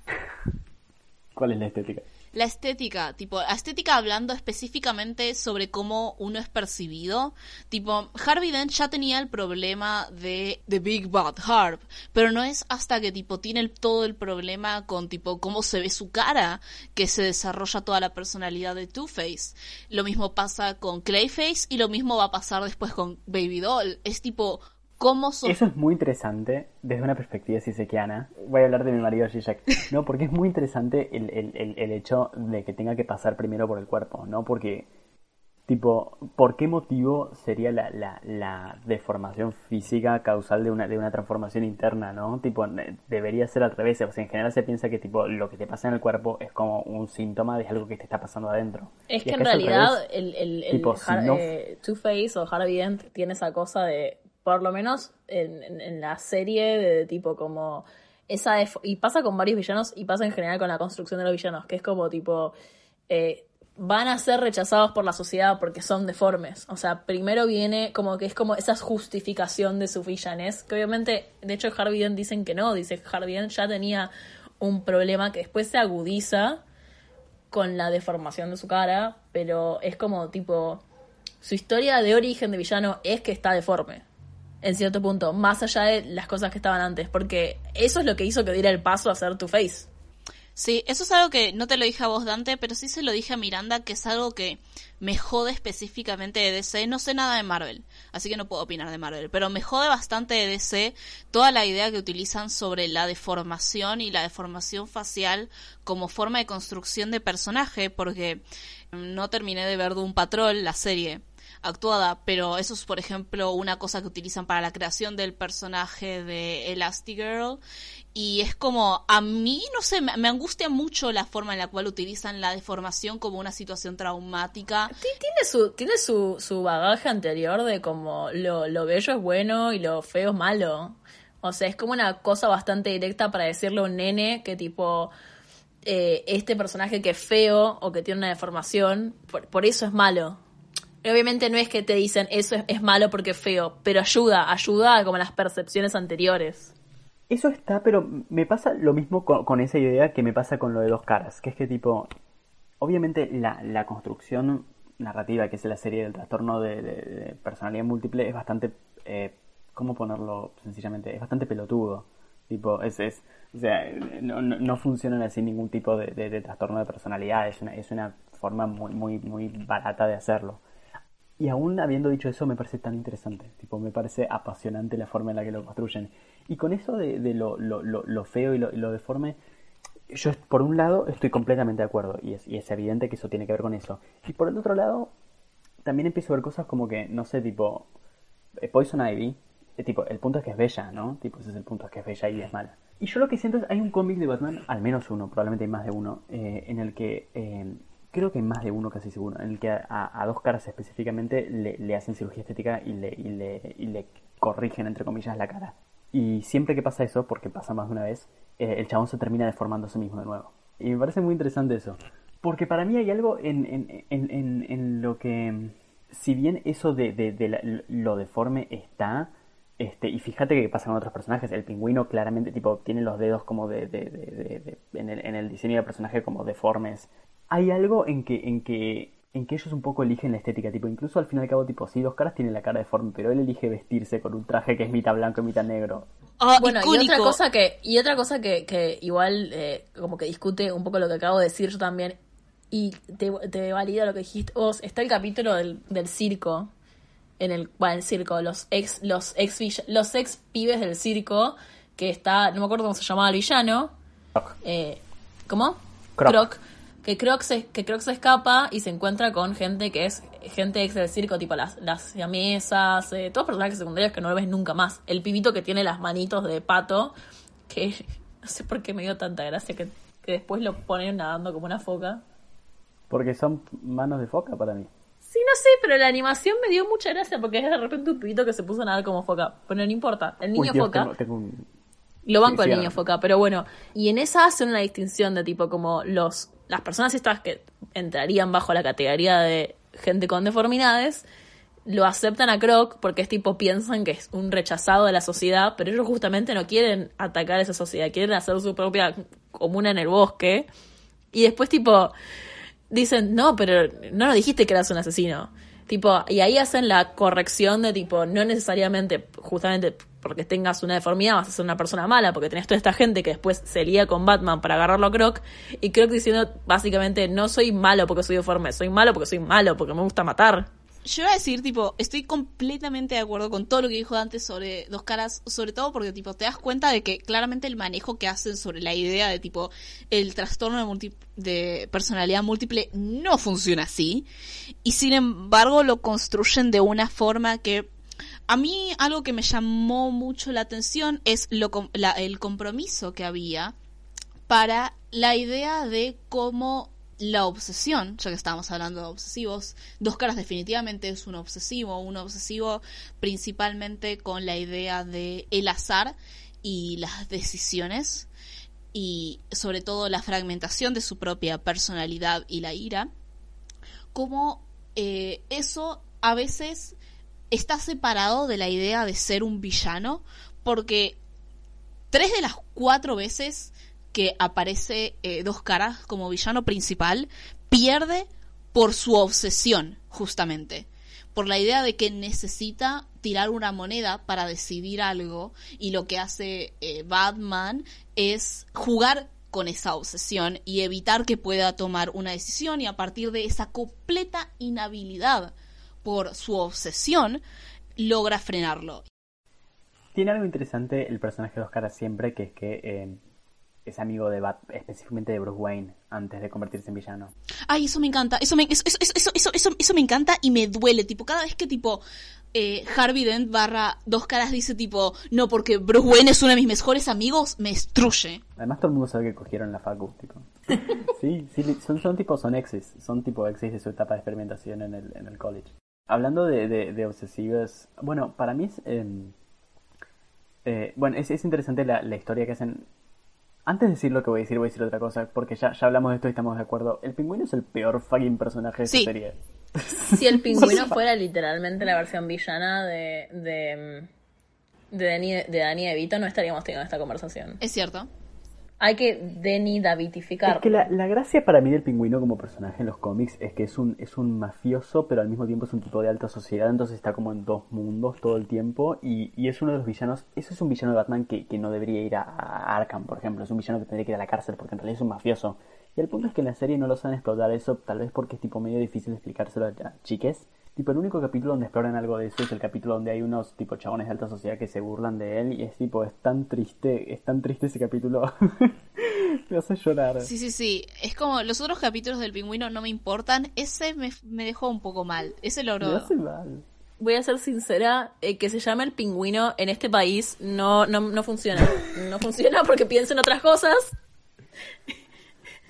¿Cuál es la estética? La estética, tipo, la estética hablando específicamente sobre cómo uno es percibido. Tipo, Harvey Dent ya tenía el problema de The Big Bad Harp, pero no es hasta que tipo tiene todo el problema con tipo cómo se ve su cara que se desarrolla toda la personalidad de Two-Face. Lo mismo pasa con Clayface y lo mismo va a pasar después con Baby Doll. Es tipo, cómo son Eso es muy interesante desde una perspectiva sisequiana. Voy a hablar de mi marido Zizek. No, porque es muy interesante el, el, el, el hecho de que tenga que pasar primero por el cuerpo, ¿no? Porque, tipo, ¿por qué motivo sería la, la, la deformación física causal de una, de una transformación interna, ¿no? Tipo, ne- debería ser al revés. O sea, en general se piensa que, tipo, lo que te pasa en el cuerpo es como un síntoma de algo que te está pasando adentro. Es Y que en realidad el, el, el Tipo, si no- eh, Two-Face o Harvey Dent tiene esa cosa de, por lo menos en, la serie, de tipo como esa y pasa con varios villanos y pasa en general con la construcción de los villanos, que es como tipo eh, van a ser rechazados por la sociedad porque son deformes. O sea, primero viene como que es como esa justificación de su villanés, que obviamente, de hecho Harvey Dent dicen que no, dice Harvey Dent ya tenía un problema que después se agudiza con la deformación de su cara, pero es como tipo su historia de origen de villano es que está deforme en cierto punto, más allá de las cosas que estaban antes, porque eso es lo que hizo que diera el paso a ser Two Face. Sí, eso es algo que no te lo dije a vos, Dante, pero sí se lo dije a Miranda, que es algo que me jode específicamente de DC. No sé nada de Marvel, así que no puedo opinar de Marvel, pero me jode bastante de DC toda la idea que utilizan sobre la deformación y la deformación facial como forma de construcción de personaje, porque no terminé de ver Doom Patrol, la serie actuada, pero eso es, por ejemplo, una cosa que utilizan para la creación del personaje de Elastigirl. Y es como, a mí, no sé, me, angustia mucho la forma en la cual utilizan la deformación como una situación traumática. Ti- Tiene su, tiene su, su bagaje anterior de como lo, lo bello es bueno y lo feo es malo. O sea, es como una cosa bastante directa para decirle a un nene que tipo eh, este personaje que es feo o que tiene una deformación, por, por eso es malo. Obviamente no es que te dicen eso es, malo porque es feo, pero ayuda, ayuda a como las percepciones anteriores. Eso está, pero me pasa lo mismo con, esa idea que me pasa con lo de dos caras, que es que tipo, obviamente la, la construcción narrativa que es la serie del trastorno de, personalidad múltiple es bastante, eh, ¿cómo ponerlo sencillamente? Es bastante pelotudo. Tipo, es, es o sea, no, no, no funcionan así ningún tipo de, de- de trastorno de personalidad, es una, es una forma muy, muy, muy barata de hacerlo. Y aún habiendo dicho eso, me parece tan interesante. Tipo, me parece apasionante la forma en la que lo construyen. Y con eso de, de lo, lo, lo, lo feo y lo, lo deforme, yo por un lado estoy completamente de acuerdo. Y es, y es evidente que eso tiene que ver con eso. Y por el otro lado, también empiezo a ver cosas como que, no sé, tipo, eh, Poison Ivy. eh, tipo, el punto es que es bella, ¿no? Tipo, ese es el punto, es que es bella y es mala. Y yo lo que siento es, hay un cómic de Batman, al menos uno, probablemente hay más de uno, eh, en el que, eh, creo que más de uno casi seguro, en el que a, a dos caras específicamente le, le hacen cirugía estética y le, y, le, y le corrigen, entre comillas, la cara. Y siempre que pasa eso, porque pasa más de una vez, eh, el chabón se termina deformando a sí mismo de nuevo. Y me parece muy interesante eso. Porque para mí hay algo en, en, en, en, lo que, si bien eso de, de, de la- lo deforme está, este, y fíjate que pasa con otros personajes, el pingüino claramente tipo tiene los dedos como de, de- de- de- de- en, el, en el diseño del personaje como deformes. Hay algo en que, en que, en que ellos un poco eligen la estética, tipo, incluso al fin y al cabo, tipo, sí, dos caras tienen la cara deforme, pero él elige vestirse con un traje que es mitad blanco y mitad negro. Ah, Bueno, y otra cosa que, y otra cosa que, que igual eh, como que discute un poco lo que acabo de decir yo también, y te, te valida lo que dijiste vos, está el capítulo del, del circo, en el, bueno, el circo, los ex, los ex los ex pibes del circo, que está, no me acuerdo cómo se llamaba el villano, Croc. eh, ¿cómo? Croc. Que Croc, se, que Croc se escapa y se encuentra con gente que es gente ex del circo, tipo las, las siamesas, eh, todos personajes secundarios que no lo ves nunca más. El pibito que tiene las manitos de pato, que no sé por qué me dio tanta gracia que, que después lo ponen nadando como una foca. Porque son manos de foca para mí. Sí, no sé, pero la animación me dio mucha gracia porque es de repente un pibito que se puso a nadar como foca. Pero no importa, el niño Uy, Dios, foca. tengo, tengo un... Lo banco Sí, el sí, niño foca, pero bueno. Y en esa hacen una distinción de tipo como los las personas estas que entrarían bajo la categoría de gente con deformidades lo aceptan a Croc porque es tipo, piensan que es un rechazado de la sociedad, pero ellos justamente no quieren atacar a esa sociedad, quieren hacer su propia comuna en el bosque. Y después tipo, dicen, no, pero no nos dijiste que eras un asesino. Tipo, y ahí hacen la corrección de tipo, no necesariamente, justamente porque tengas una deformidad vas a ser una persona mala, porque tenés toda esta gente que después se lía con Batman para agarrarlo a Croc, y Croc diciendo básicamente, no soy malo porque soy deforme, soy malo porque soy malo, porque me gusta matar. Yo iba a decir, tipo, estoy completamente de acuerdo con todo lo que dijo antes sobre dos caras, sobre todo porque, tipo, te das cuenta de que claramente el manejo que hacen sobre la idea de, tipo, el trastorno de, de personalidad múltiple no funciona así. Y sin embargo, lo construyen de una forma que a mí algo que me llamó mucho la atención es lo, el compromiso que había para la idea de cómo la obsesión, ya que estábamos hablando de obsesivos, Dos Caras definitivamente es un obsesivo, un obsesivo principalmente con la idea de el azar y las decisiones y sobre todo la fragmentación de su propia personalidad y la ira, como eh, eso a veces está separado de la idea de ser un villano, porque tres de las cuatro veces que aparece eh, Dos Caras como villano principal, pierde por su obsesión, justamente. Por la idea de que necesita tirar una moneda para decidir algo y lo que hace eh, Batman es jugar con esa obsesión y evitar que pueda tomar una decisión y a partir de esa completa inhabilidad por su obsesión logra frenarlo. Tiene algo interesante el personaje de Oscar siempre que es que eh, es amigo de Bat, específicamente de Bruce Wayne, antes de convertirse en villano. Ay, eso me encanta, eso me, eso, eso, eso, eso, me encanta y me duele, tipo, cada vez que tipo eh, Harvey Dent barra dos caras dice tipo, no, porque Bruce Wayne es uno de mis mejores amigos, me destruye. Además todo el mundo sabe que cogieron la facu, tipo. sí, sí, son, son tipo, son exes, son tipo exes de su etapa de experimentación en el, en el college. Hablando de, de, obsesivas, bueno, para mí es... Em, eh, bueno, es, es interesante la, la historia que hacen antes de decir lo que voy a decir, voy a decir otra cosa, porque ya, ya hablamos de esto y estamos de acuerdo. El pingüino es el peor fucking personaje de esta serie. Si el pingüino fuera literalmente la versión villana de, de, de, Danny, de Danny DeVito, no estaríamos teniendo esta conversación. Es cierto hay que Denny Davitificar. Es que la, gracia para mí del pingüino como personaje en los cómics es que es un, es un mafioso, pero al mismo tiempo es un tipo de alta sociedad, entonces está como en dos mundos todo el tiempo y, y es uno de los villanos, eso es un villano de Batman que, que no debería ir a, Arkham, por ejemplo, es un villano que tendría que ir a la cárcel porque en realidad es un mafioso. Y el punto es que en la serie no lo saben explotar eso, tal vez porque es tipo medio difícil explicárselo a chiques Tipo, el único capítulo donde exploran algo de eso es el capítulo donde hay unos tipo chabones de alta sociedad que se burlan de él y es tipo, es tan triste, es tan triste ese capítulo. me hace llorar. Sí, sí, sí. Es como los otros capítulos del pingüino no me importan. Ese me, dejó un poco mal. Ese logró. Me hace mal. Voy a ser sincera, eh, que se llame el pingüino en este país no, no, no funciona. No funciona porque pienso en otras cosas.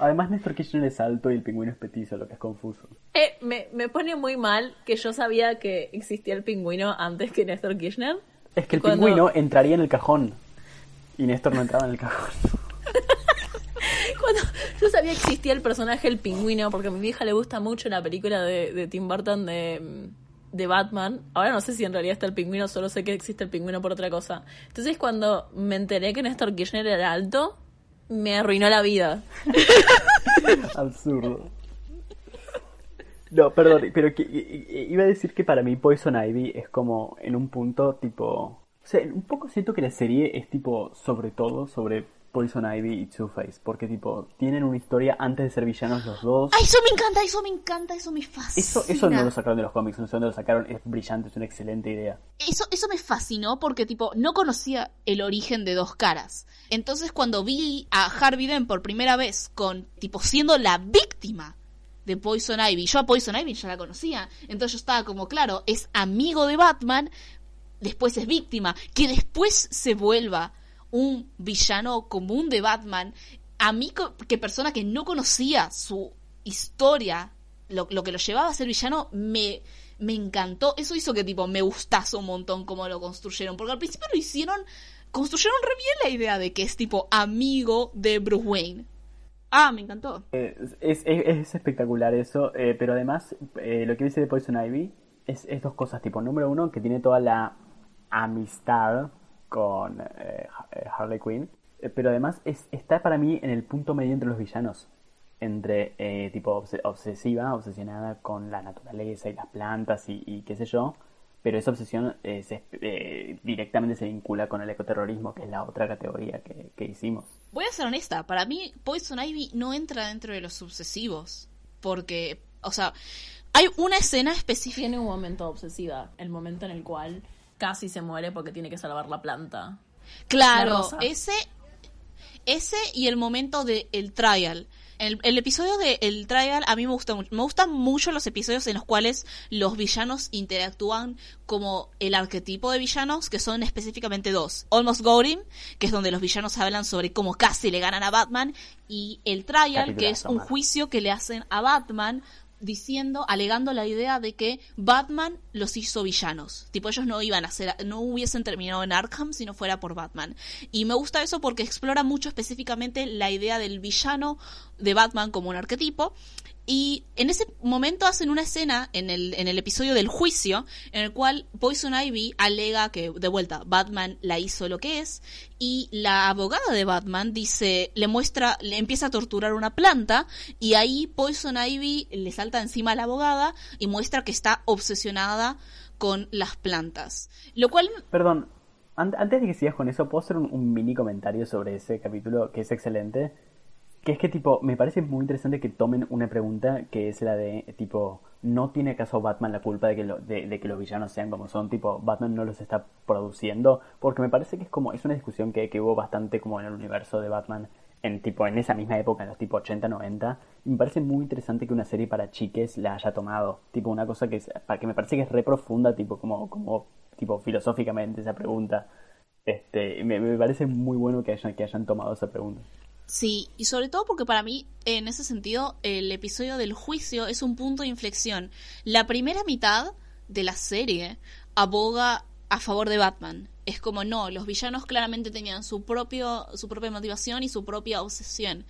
Además, Néstor Kirchner es alto y el pingüino es petizo, lo que es confuso. Eh, me, me pone muy mal que yo sabía que existía el pingüino antes que Néstor Kirchner. Es que el pingüino entraría en el cajón y Néstor no entraba en el cajón. Cuando yo sabía que existía el personaje el pingüino, porque a mi vieja le gusta mucho la película de, de Tim Burton de, de, Batman. Ahora no sé si en realidad está el pingüino, solo sé que existe el pingüino por otra cosa. Entonces cuando me enteré que Néstor Kirchner era alto, me arruinó la vida. Absurdo. No, perdón, pero iba a decir que para mí Poison Ivy es como en un punto tipo... O sea, un poco siento que la serie es tipo sobre todo sobre Poison Ivy y Two-Face, porque tipo, tienen una historia antes de ser villanos los dos. ¡Ay, eso me encanta, eso me encanta, eso me fascina! Eso, eso no lo sacaron de los cómics, no sé dónde lo sacaron, es brillante, es una excelente idea. Eso, eso me fascinó porque tipo, no conocía el origen de dos caras. Entonces cuando vi a Harvey Dent por primera vez con, tipo, siendo la víctima de Poison Ivy, yo a Poison Ivy ya la conocía, entonces yo estaba como, claro, es amigo de Batman, después es víctima, que después se vuelva un villano común de Batman, a mí que persona que no conocía su historia, lo, que lo llevaba a ser villano, me, me encantó. Eso hizo que tipo me gustase un montón cómo lo construyeron, porque al principio lo hicieron, construyeron re bien la idea de que es tipo amigo de Bruce Wayne. Ah, me encantó. es, es, espectacular eso, eh, pero además eh, lo que dice de Poison Ivy es, es dos cosas, tipo, número uno, que tiene toda la amistad con eh, eh, Harley Quinn, eh, pero además es, está para mí en el punto medio entre los villanos, entre eh, tipo obse- obsesiva, obsesionada con la naturaleza y las plantas y, y qué sé yo, pero esa obsesión eh, se- eh, directamente se vincula con el ecoterrorismo, que es la otra categoría que, que hicimos. Voy a ser honesta, para mí Poison Ivy no entra dentro de los obsesivos. Porque, o sea, hay una escena específica. Tiene un momento obsesiva, el momento en el cual casi se muere porque tiene que salvar la planta. La Claro, ese, ese y el momento del el trial. El, el episodio del el trial a mí me gusta mucho. Me gustan mucho los episodios en los cuales los villanos interactúan como el arquetipo de villanos, que son específicamente dos. Almost Gorim, que es donde los villanos hablan sobre cómo casi le ganan a Batman, y el trial, que es un juicio que le hacen a Batman diciendo, alegando la idea de que Batman los hizo villanos. Tipo, ellos no iban a ser, no hubiesen terminado en Arkham si no fuera por Batman. Y me gusta eso porque explora mucho específicamente la idea del villano de Batman como un arquetipo. Y en ese momento hacen una escena en el, en el episodio del juicio en el cual Poison Ivy alega que, de vuelta, Batman la hizo lo que es y la abogada de Batman dice, le muestra, le empieza a torturar una planta y ahí Poison Ivy le salta encima a la abogada y muestra que está obsesionada con las plantas. Lo cual Perdón, an- antes de que sigas con eso, ¿puedo hacer un, un mini comentario sobre ese capítulo que es excelente? Que es que, tipo, me parece muy interesante que tomen una pregunta que es la de, tipo, ¿no tiene acaso Batman la culpa de que, lo- de, que los villanos sean como son? Tipo, Batman no los está produciendo. Porque me parece que es como, es una discusión que, que hubo bastante como en el universo de Batman, en tipo, en esa misma época, en los tipo 80, 90. Y me parece muy interesante que una serie para chiques la haya tomado. Tipo, una cosa que, es- que me parece que es re profunda, tipo, como, como, tipo, filosóficamente esa pregunta. Este, me, me parece muy bueno que hayan, que hayan tomado esa pregunta. Sí, y sobre todo porque para mí, en ese sentido, el episodio del juicio es un punto de inflexión. La primera mitad de la serie aboga a favor de Batman. Es como no, los villanos claramente tenían su propio, su propia motivación y su propia obsesión.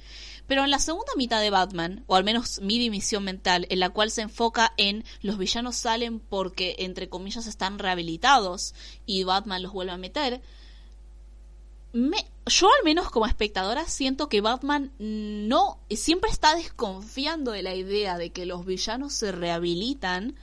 Pero en la segunda mitad de Batman, o al menos mi dimisión mental, en la cual se enfoca en los villanos salen porque, entre comillas, están rehabilitados y Batman los vuelve a meter, me, yo al menos como espectadora siento que Batman no siempre está desconfiando de la idea de que los villanos se rehabilitan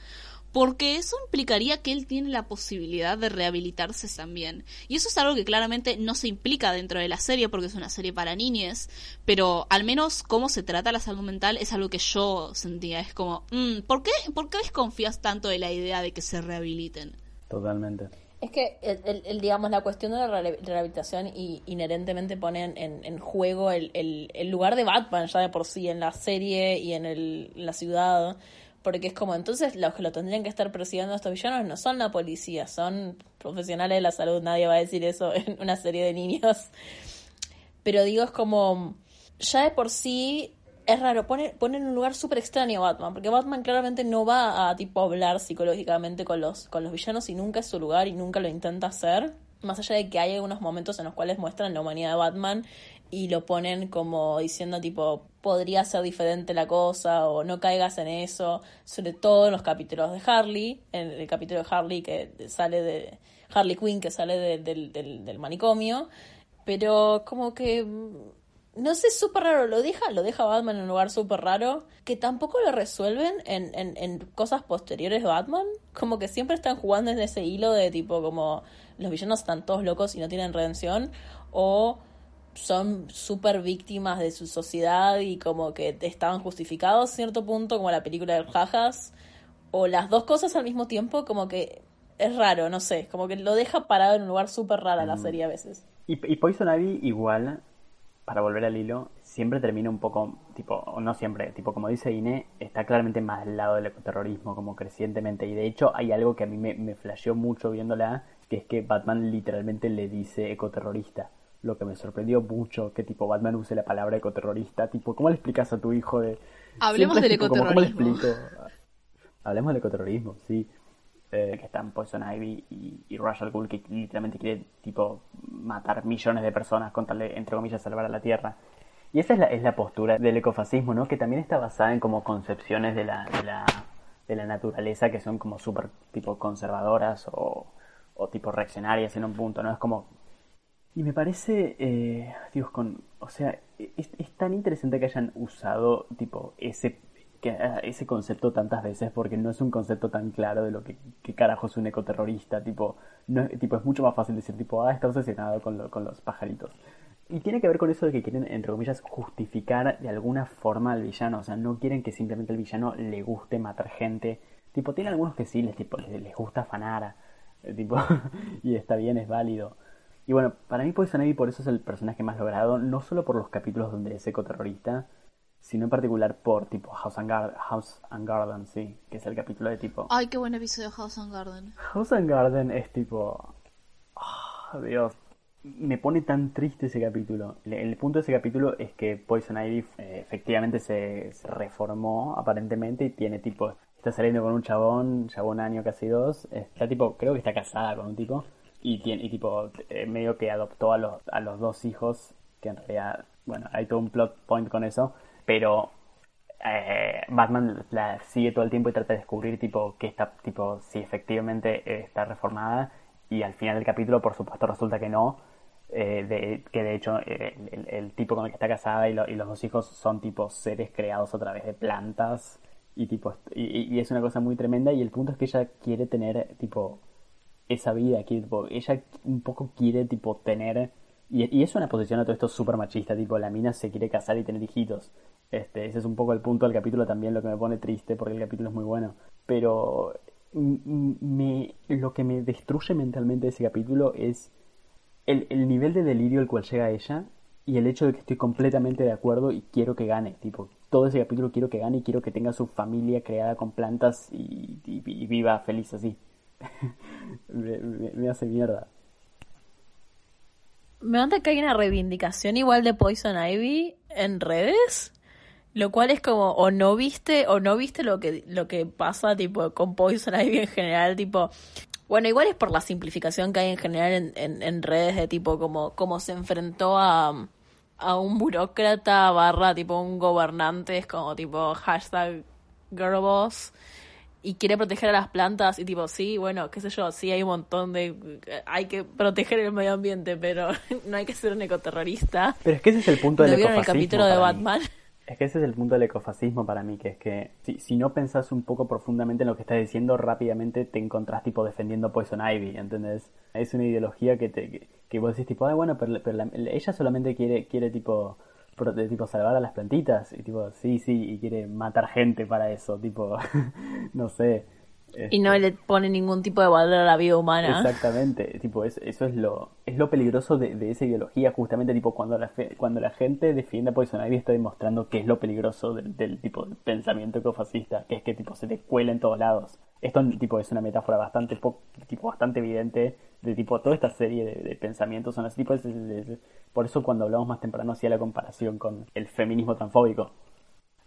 porque eso implicaría que él tiene la posibilidad de rehabilitarse también. Y eso es algo que claramente no se implica dentro de la serie porque es una serie para niñes, pero al menos cómo se trata la salud mental es algo que yo sentía. Es como, mm, ¿por, qué, ¿por qué desconfías tanto de la idea de que se rehabiliten? Totalmente. Es que, el, el- el, digamos, la cuestión de la re- rehabilitación y, inherentemente pone en, en- juego el, el- el lugar de Batman ya de por sí en la serie y en, el, en la ciudad. Porque es como, entonces los que lo tendrían que estar persiguiendo a estos villanos no son la policía, son profesionales de la salud. Nadie va a decir eso en una serie de niños. Pero digo, es como, ya de por sí es raro, pone, pone en un lugar súper extraño a Batman, porque Batman claramente no va a tipo hablar psicológicamente con los, con los villanos y nunca es su lugar y nunca lo intenta hacer. Más allá de que hay algunos momentos en los cuales muestran la humanidad de Batman y lo ponen como diciendo tipo podría ser diferente la cosa o no caigas en eso, sobre todo en los capítulos de Harley, en el capítulo de Harley que sale de Harley Quinn que sale de- del, del, manicomio, pero como que no sé, es súper raro, lo deja, lo deja Batman en un lugar súper raro, que tampoco lo resuelven en, en, en cosas posteriores de Batman, como que siempre están jugando en ese hilo de tipo como los villanos están todos locos y no tienen redención, o son súper víctimas de su sociedad y como que estaban justificados a cierto punto, como la película de Jajas, o las dos cosas al mismo tiempo, como que es raro, no sé, como que lo deja parado en un lugar súper raro la serie a veces. Y, y Poison Ivy igual, para volver al hilo, siempre termina un poco, tipo, no siempre, tipo, como dice Ine, está claramente más del lado del ecoterrorismo, como crecientemente. Y de hecho hay algo que a mí me, me flasheó mucho viéndola, que es que Batman literalmente le dice ecoterrorista. Lo que me sorprendió mucho, que tipo Batman use la palabra ecoterrorista. Tipo, ¿cómo le explicas a tu hijo de... Hablemos Siempre del tipo, como, ¿cómo le ecoterrorismo. explico? Hablemos del ecoterrorismo, sí. Eh, que están Poison Ivy y, y Rush al Ghul, que literalmente quiere, tipo, matar millones de personas con tal de, entre comillas, salvar a la Tierra. Y esa es la, es la postura del ecofascismo, ¿no? Que también está basada en como concepciones de la, de la, de la naturaleza que son como súper tipo conservadoras o, o tipo reaccionarias en un punto, ¿no? Es como... Y me parece, eh, Dios, con... O sea, es, es tan interesante que hayan usado tipo ese que, ese concepto tantas veces porque no es un concepto tan claro de lo que, que carajo es un ecoterrorista. Tipo, no, tipo, es mucho más fácil decir, tipo, ah, está obsesionado con, lo- con los pajaritos. Y tiene que ver con eso de que quieren, entre comillas, justificar de alguna forma al villano. O sea, no quieren que simplemente al villano le guste matar gente. Tipo, tiene algunos que sí, les, tipo, les, les gusta afanar. eh, Tipo, y está bien, es válido. Y bueno, para mí Poison Ivy por eso es el personaje más logrado, no solo por los capítulos donde es ecoterrorista, sino en particular por tipo House and, Gar- House and Garden, sí, que es el capítulo de tipo... Ay, qué buen episodio House and Garden. House and Garden es tipo... ah, Dios, me pone tan triste ese capítulo. El, el punto de ese capítulo es que Poison Ivy eh, efectivamente se, se reformó aparentemente y tiene tipo... Está saliendo con un chabón, ya un año, casi dos. Está tipo, creo que está casada con un tipo. Y tiene, y tipo, eh, medio que adoptó a los, a los dos hijos, que en realidad, bueno, hay todo un plot point con eso. Pero eh, Batman la sigue todo el tiempo y trata de descubrir tipo que está tipo si efectivamente eh, está reformada. Y al final del capítulo por supuesto resulta que no. Eh, que de hecho el, tipo con el que está casada y, lo- y los dos hijos son tipo seres creados a través de plantas. Y tipo y, es una cosa muy tremenda. Y el punto es que ella quiere tener tipo esa vida, que tipo, ella un poco quiere tipo tener y, y es una posición a todo esto súper machista, tipo la mina se quiere casar y tener hijitos. Este, ese es un poco el punto del capítulo también, lo que me pone triste porque el capítulo es muy bueno. Pero me, lo que me destruye mentalmente ese capítulo es el, el nivel de delirio al cual llega ella y el hecho de que estoy completamente de acuerdo y quiero que gane. Tipo, todo ese capítulo quiero que gane y quiero que tenga su familia creada con plantas y, viva feliz así. me, hace mierda. Me mata que hay una reivindicación igual de Poison Ivy en redes, lo cual es como o no viste o no viste lo que lo que pasa tipo con Poison Ivy en general, tipo bueno, igual es por la simplificación que hay en general en, en, en redes de tipo como, como se enfrentó a, a un burócrata barra tipo un gobernante, es como tipo hashtag girlboss y quiere proteger a las plantas y tipo, sí, bueno, qué sé yo, sí hay un montón de... hay que proteger el medio ambiente, pero no hay que ser un ecoterrorista. Pero es que ese es el punto del ¿No vieron el capítulo de mí. Es que ese es el punto del ecofascismo para mí, que es que si, si no pensás un poco profundamente en lo que estás diciendo, rápidamente te encontrás tipo defendiendo Poison Ivy, ¿entendés? Es una ideología que te que, que vos decís tipo, ah, bueno, pero, pero la- ella solamente quiere quiere tipo tipo salvar a las plantitas y tipo, sí, sí, y quiere matar gente para eso, tipo, no sé. Y no le pone ningún tipo de valor a la vida humana. Exactamente, tipo, es- eso es lo, es lo peligroso de, de esa ideología, justamente tipo cuando la, fe- cuando la gente defiende a Poison Ivy está demostrando que es lo peligroso del, del tipo de pensamiento ecofascista, que es que tipo se te cuela en todos lados. Esto tipo es una metáfora bastante po- tipo bastante evidente de tipo toda esta serie de, de pensamientos son así, tipo, es- es- por eso cuando hablamos más temprano hacía la comparación con el feminismo transfóbico.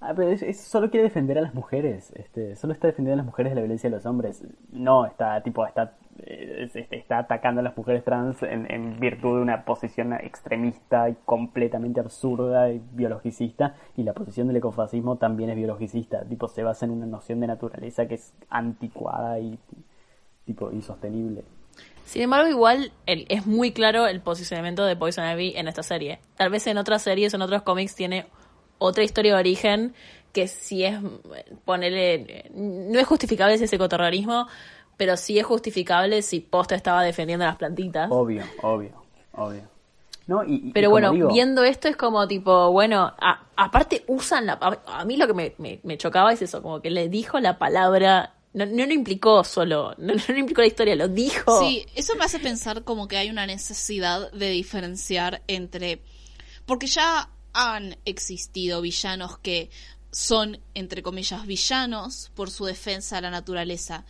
Ah, pero es, solo quiere defender a las mujeres, este, solo está defendiendo a las mujeres de la violencia de los hombres. No, está tipo está eh, es- este, está atacando a las mujeres trans en, en virtud de una posición extremista y completamente absurda y biologicista y la posición del ecofascismo también es biologicista, tipo se basa en una noción de naturaleza que es anticuada y tipo insostenible. Sin embargo, igual es muy claro el posicionamiento de Poison Ivy en esta serie. Tal vez en otras series, en otros cómics, tiene otra historia de origen que sí es, ponerle, no es justificable si es ecoterrorismo, pero sí es justificable si Posta estaba defendiendo a las plantitas. Obvio, obvio, obvio. No, y, Pero bueno, digo- viendo esto es como tipo, bueno, a- aparte usan la... A, a mí lo que me, me- me chocaba es eso, como que le dijo la palabra... No, no lo implicó solo, no, no lo implicó la historia, lo dijo. Sí, eso me hace pensar como que hay una necesidad de diferenciar entre... Porque ya han existido villanos que son, entre comillas, villanos por su defensa a la naturaleza.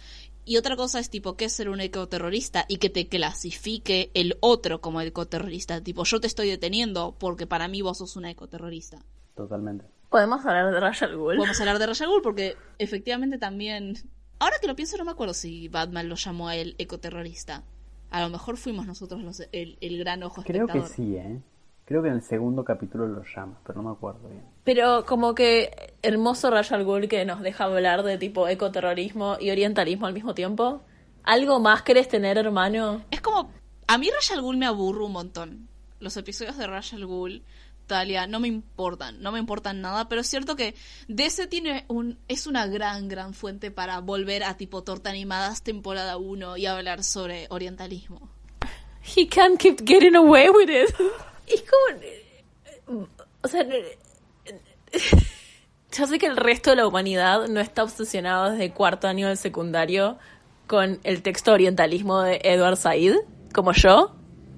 Y otra cosa es tipo que es ser un ecoterrorista y que te clasifique el otro como ecoterrorista. Tipo, yo te estoy deteniendo porque para mí vos sos una ecoterrorista. Totalmente. Podemos hablar de Raya al Ghul. Podemos hablar de Ra's al Ghul porque efectivamente también... Ahora que lo pienso no me acuerdo si Batman lo llamó a él ecoterrorista. A lo mejor fuimos nosotros los, el, el gran ojo Creo que espectador. sí, ¿eh? Creo que en el segundo capítulo lo llama, pero no me acuerdo bien. Pero como que hermoso Rayal Ghul que nos deja hablar de tipo ecoterrorismo y orientalismo al mismo tiempo. ¿Algo más querés tener, hermano? Es como. A mí Rayal Ghul me aburre un montón. Los episodios de Rayal Ghul, Talia, no me importan. No me importan nada. Pero es cierto que DC tiene un. Es una gran, gran fuente para volver a tipo torta animadas temporada 1 y hablar sobre orientalismo. He can't keep getting away with it. Es como. O sea. Yo sé que el resto de la humanidad no está obsesionado desde cuarto año del secundario con el texto orientalismo de Edward Said, como yo.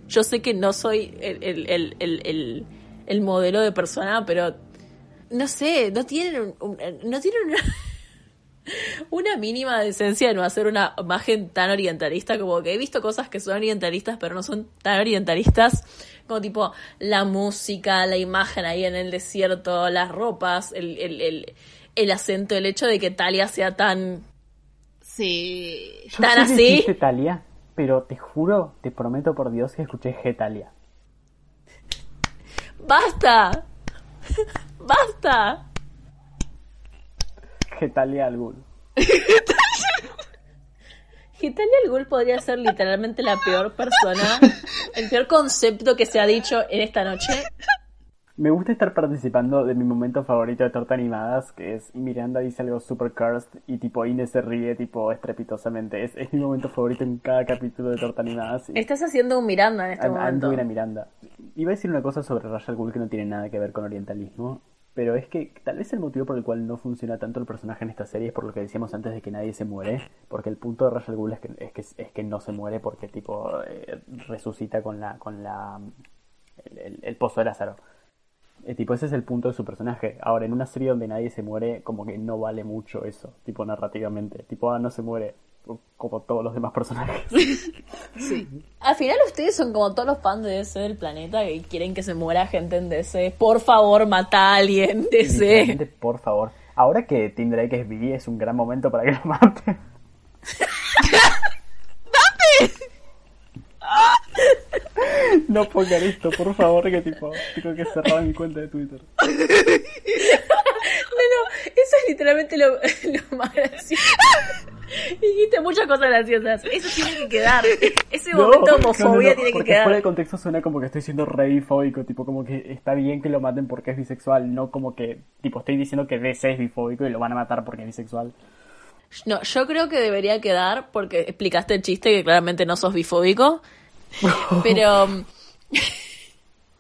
Yo sé que no soy el, el, el, el, el modelo de persona, pero no sé, no tienen, un, no tienen una, una, mínima decencia de no hacer una imagen tan orientalista, como que he visto cosas que son orientalistas, pero no son tan orientalistas, como tipo la música, la imagen ahí en el desierto, las ropas, el, el, el, el acento, el hecho de que Talia sea tan Sí. Yo ¿Tan así? Thalia, pero te juro, te prometo por Dios que escuché Getalia. ¡Basta! ¡Basta! Getalia algún. Gitalia el Ghul podría ser literalmente la peor persona, el peor concepto que se ha dicho en esta noche. Me gusta estar participando de mi momento favorito de torta animadas, que es Miranda dice algo super cursed y tipo Inés se ríe tipo estrepitosamente. Es, es mi momento favorito en cada capítulo de torta animadas. y Estás haciendo un Miranda en este I'm- I'm momento. doing a Miranda. Iba a decir una cosa sobre Rayal Ghul que no tiene nada que ver con orientalismo, pero es que tal vez el motivo por el cual no funciona tanto el personaje en esta serie es por lo que decíamos antes de que nadie se muere, porque el punto de Rayal Ghul es que, es que, es que no se muere porque tipo eh, resucita con la con la el pozo de Lázaro. Eh, tipo, ese es el punto de su personaje. Ahora, en una serie donde nadie se muere, como que no vale mucho eso, tipo narrativamente. Tipo, ah, no se muere, como todos los demás personajes. Al final ustedes son como todos los fans de DC del planeta que quieren que se muera gente en DC. Por favor, mata a alguien, DC. Por favor. Ahora que Tim Drake es bi, es un gran momento para que lo mate. No pongan esto, por favor, que tipo, tengo que cerrar mi cuenta de Twitter. No, no, eso es literalmente lo, lo más gracioso. Dijiste muchas cosas graciosas. Eso tiene que quedar. Ese momento de homofobia tiene que quedar. fuera de contexto suena como que estoy siendo re bifóbico, tipo como que está bien que lo maten porque es bisexual, no como que, tipo, estoy diciendo que DC es bifóbico y lo van a matar porque es bisexual. No, yo creo que debería quedar porque explicaste el chiste que claramente no sos bifóbico. Pero mm,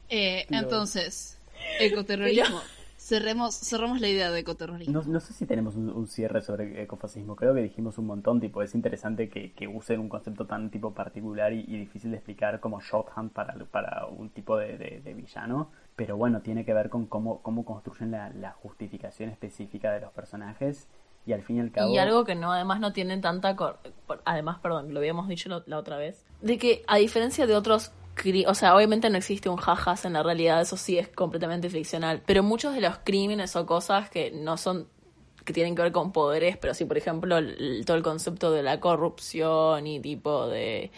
Eh, entonces, ecoterrorismo. Cerremos, cerremos la idea de ecoterrorismo. No, no sé si tenemos un, un cierre sobre ecofascismo, creo que dijimos un montón, tipo, es interesante que, que usen un concepto tan tipo particular y, y difícil de explicar como shorthand para, para un tipo de, de- de villano, pero bueno, tiene que ver con cómo, cómo construyen la, la justificación específica de los personajes y al fin y al cabo... Y algo que no, además no tienen tanta... cor- Además, perdón, lo habíamos dicho la, otra vez. De que a diferencia de otros... O sea, obviamente no existe un jajas en la realidad, eso sí es completamente ficcional. Pero muchos de los crímenes o cosas que no son... que tienen que ver con poderes, pero sí, por ejemplo, el- todo el concepto de la corrupción y tipo de...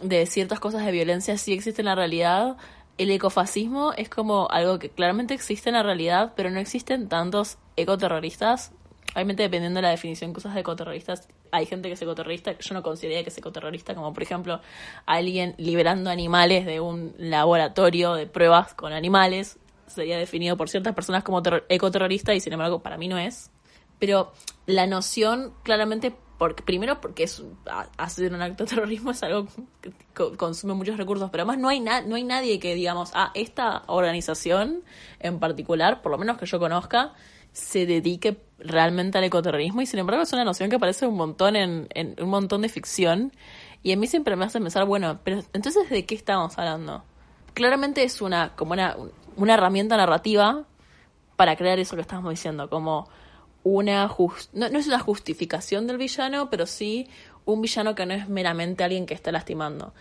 de ciertas cosas de violencia sí existe en la realidad. El ecofascismo es como algo que claramente existe en la realidad, pero no existen tantos ecoterroristas Obviamente dependiendo de la definición que usas de ecoterroristas, hay gente que es ecoterrorista, yo no consideraría que es ecoterrorista, como por ejemplo alguien liberando animales de un laboratorio de pruebas con animales, sería definido por ciertas personas como terror- ecoterrorista y sin embargo para mí no es. Pero la noción claramente, porque, primero porque es hacer un acto de terrorismo es algo que co- consume muchos recursos, pero además no hay, na- no hay nadie que digamos, ah, esta organización en particular, por lo menos que yo conozca, se dedique realmente al ecoterrorismo y sin embargo es una noción que aparece un montón en, en un montón de ficción y a mí siempre me hace pensar, bueno, pero entonces ¿de qué estamos hablando? Claramente es una como una, una herramienta narrativa para crear eso que estamos diciendo, como una jus- no, no es una justificación del villano, pero sí un villano que no es meramente alguien que está lastimando.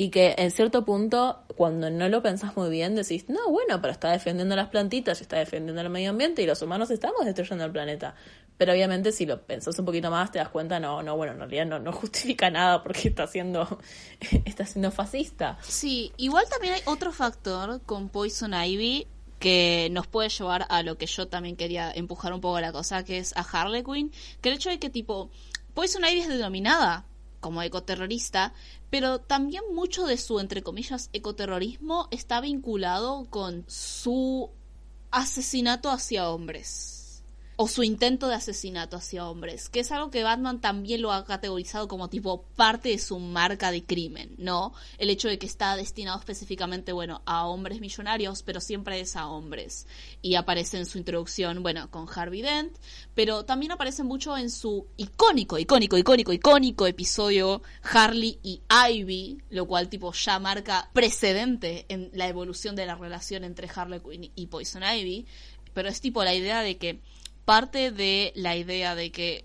Y que en cierto punto, cuando no lo pensás muy bien, decís, no, bueno, pero está defendiendo las plantitas, está defendiendo el medio ambiente y los humanos estamos destruyendo el planeta. Pero obviamente si lo pensás un poquito más te das cuenta, no, no, bueno, en realidad no, no justifica nada porque está siendo, está siendo fascista. Sí, igual también hay otro factor con Poison Ivy que nos puede llevar a lo que yo también quería empujar un poco la cosa, que es a Harley Quinn, que el hecho de que tipo Poison Ivy es denominada como ecoterrorista, pero también mucho de su, entre comillas, ecoterrorismo está vinculado con su asesinato hacia hombres o su intento de asesinato hacia hombres, que es algo que Batman también lo ha categorizado como tipo parte de su marca de crimen, ¿no? El hecho de que está destinado específicamente, bueno, a hombres millonarios, pero siempre es a hombres. Y aparece en su introducción, bueno, con Harvey Dent, pero también aparece mucho en su icónico, icónico, icónico, icónico episodio Harley y Ivy, lo cual tipo ya marca precedente en la evolución de la relación entre Harley Quinn y Poison Ivy, pero es tipo la idea de que parte de la idea de que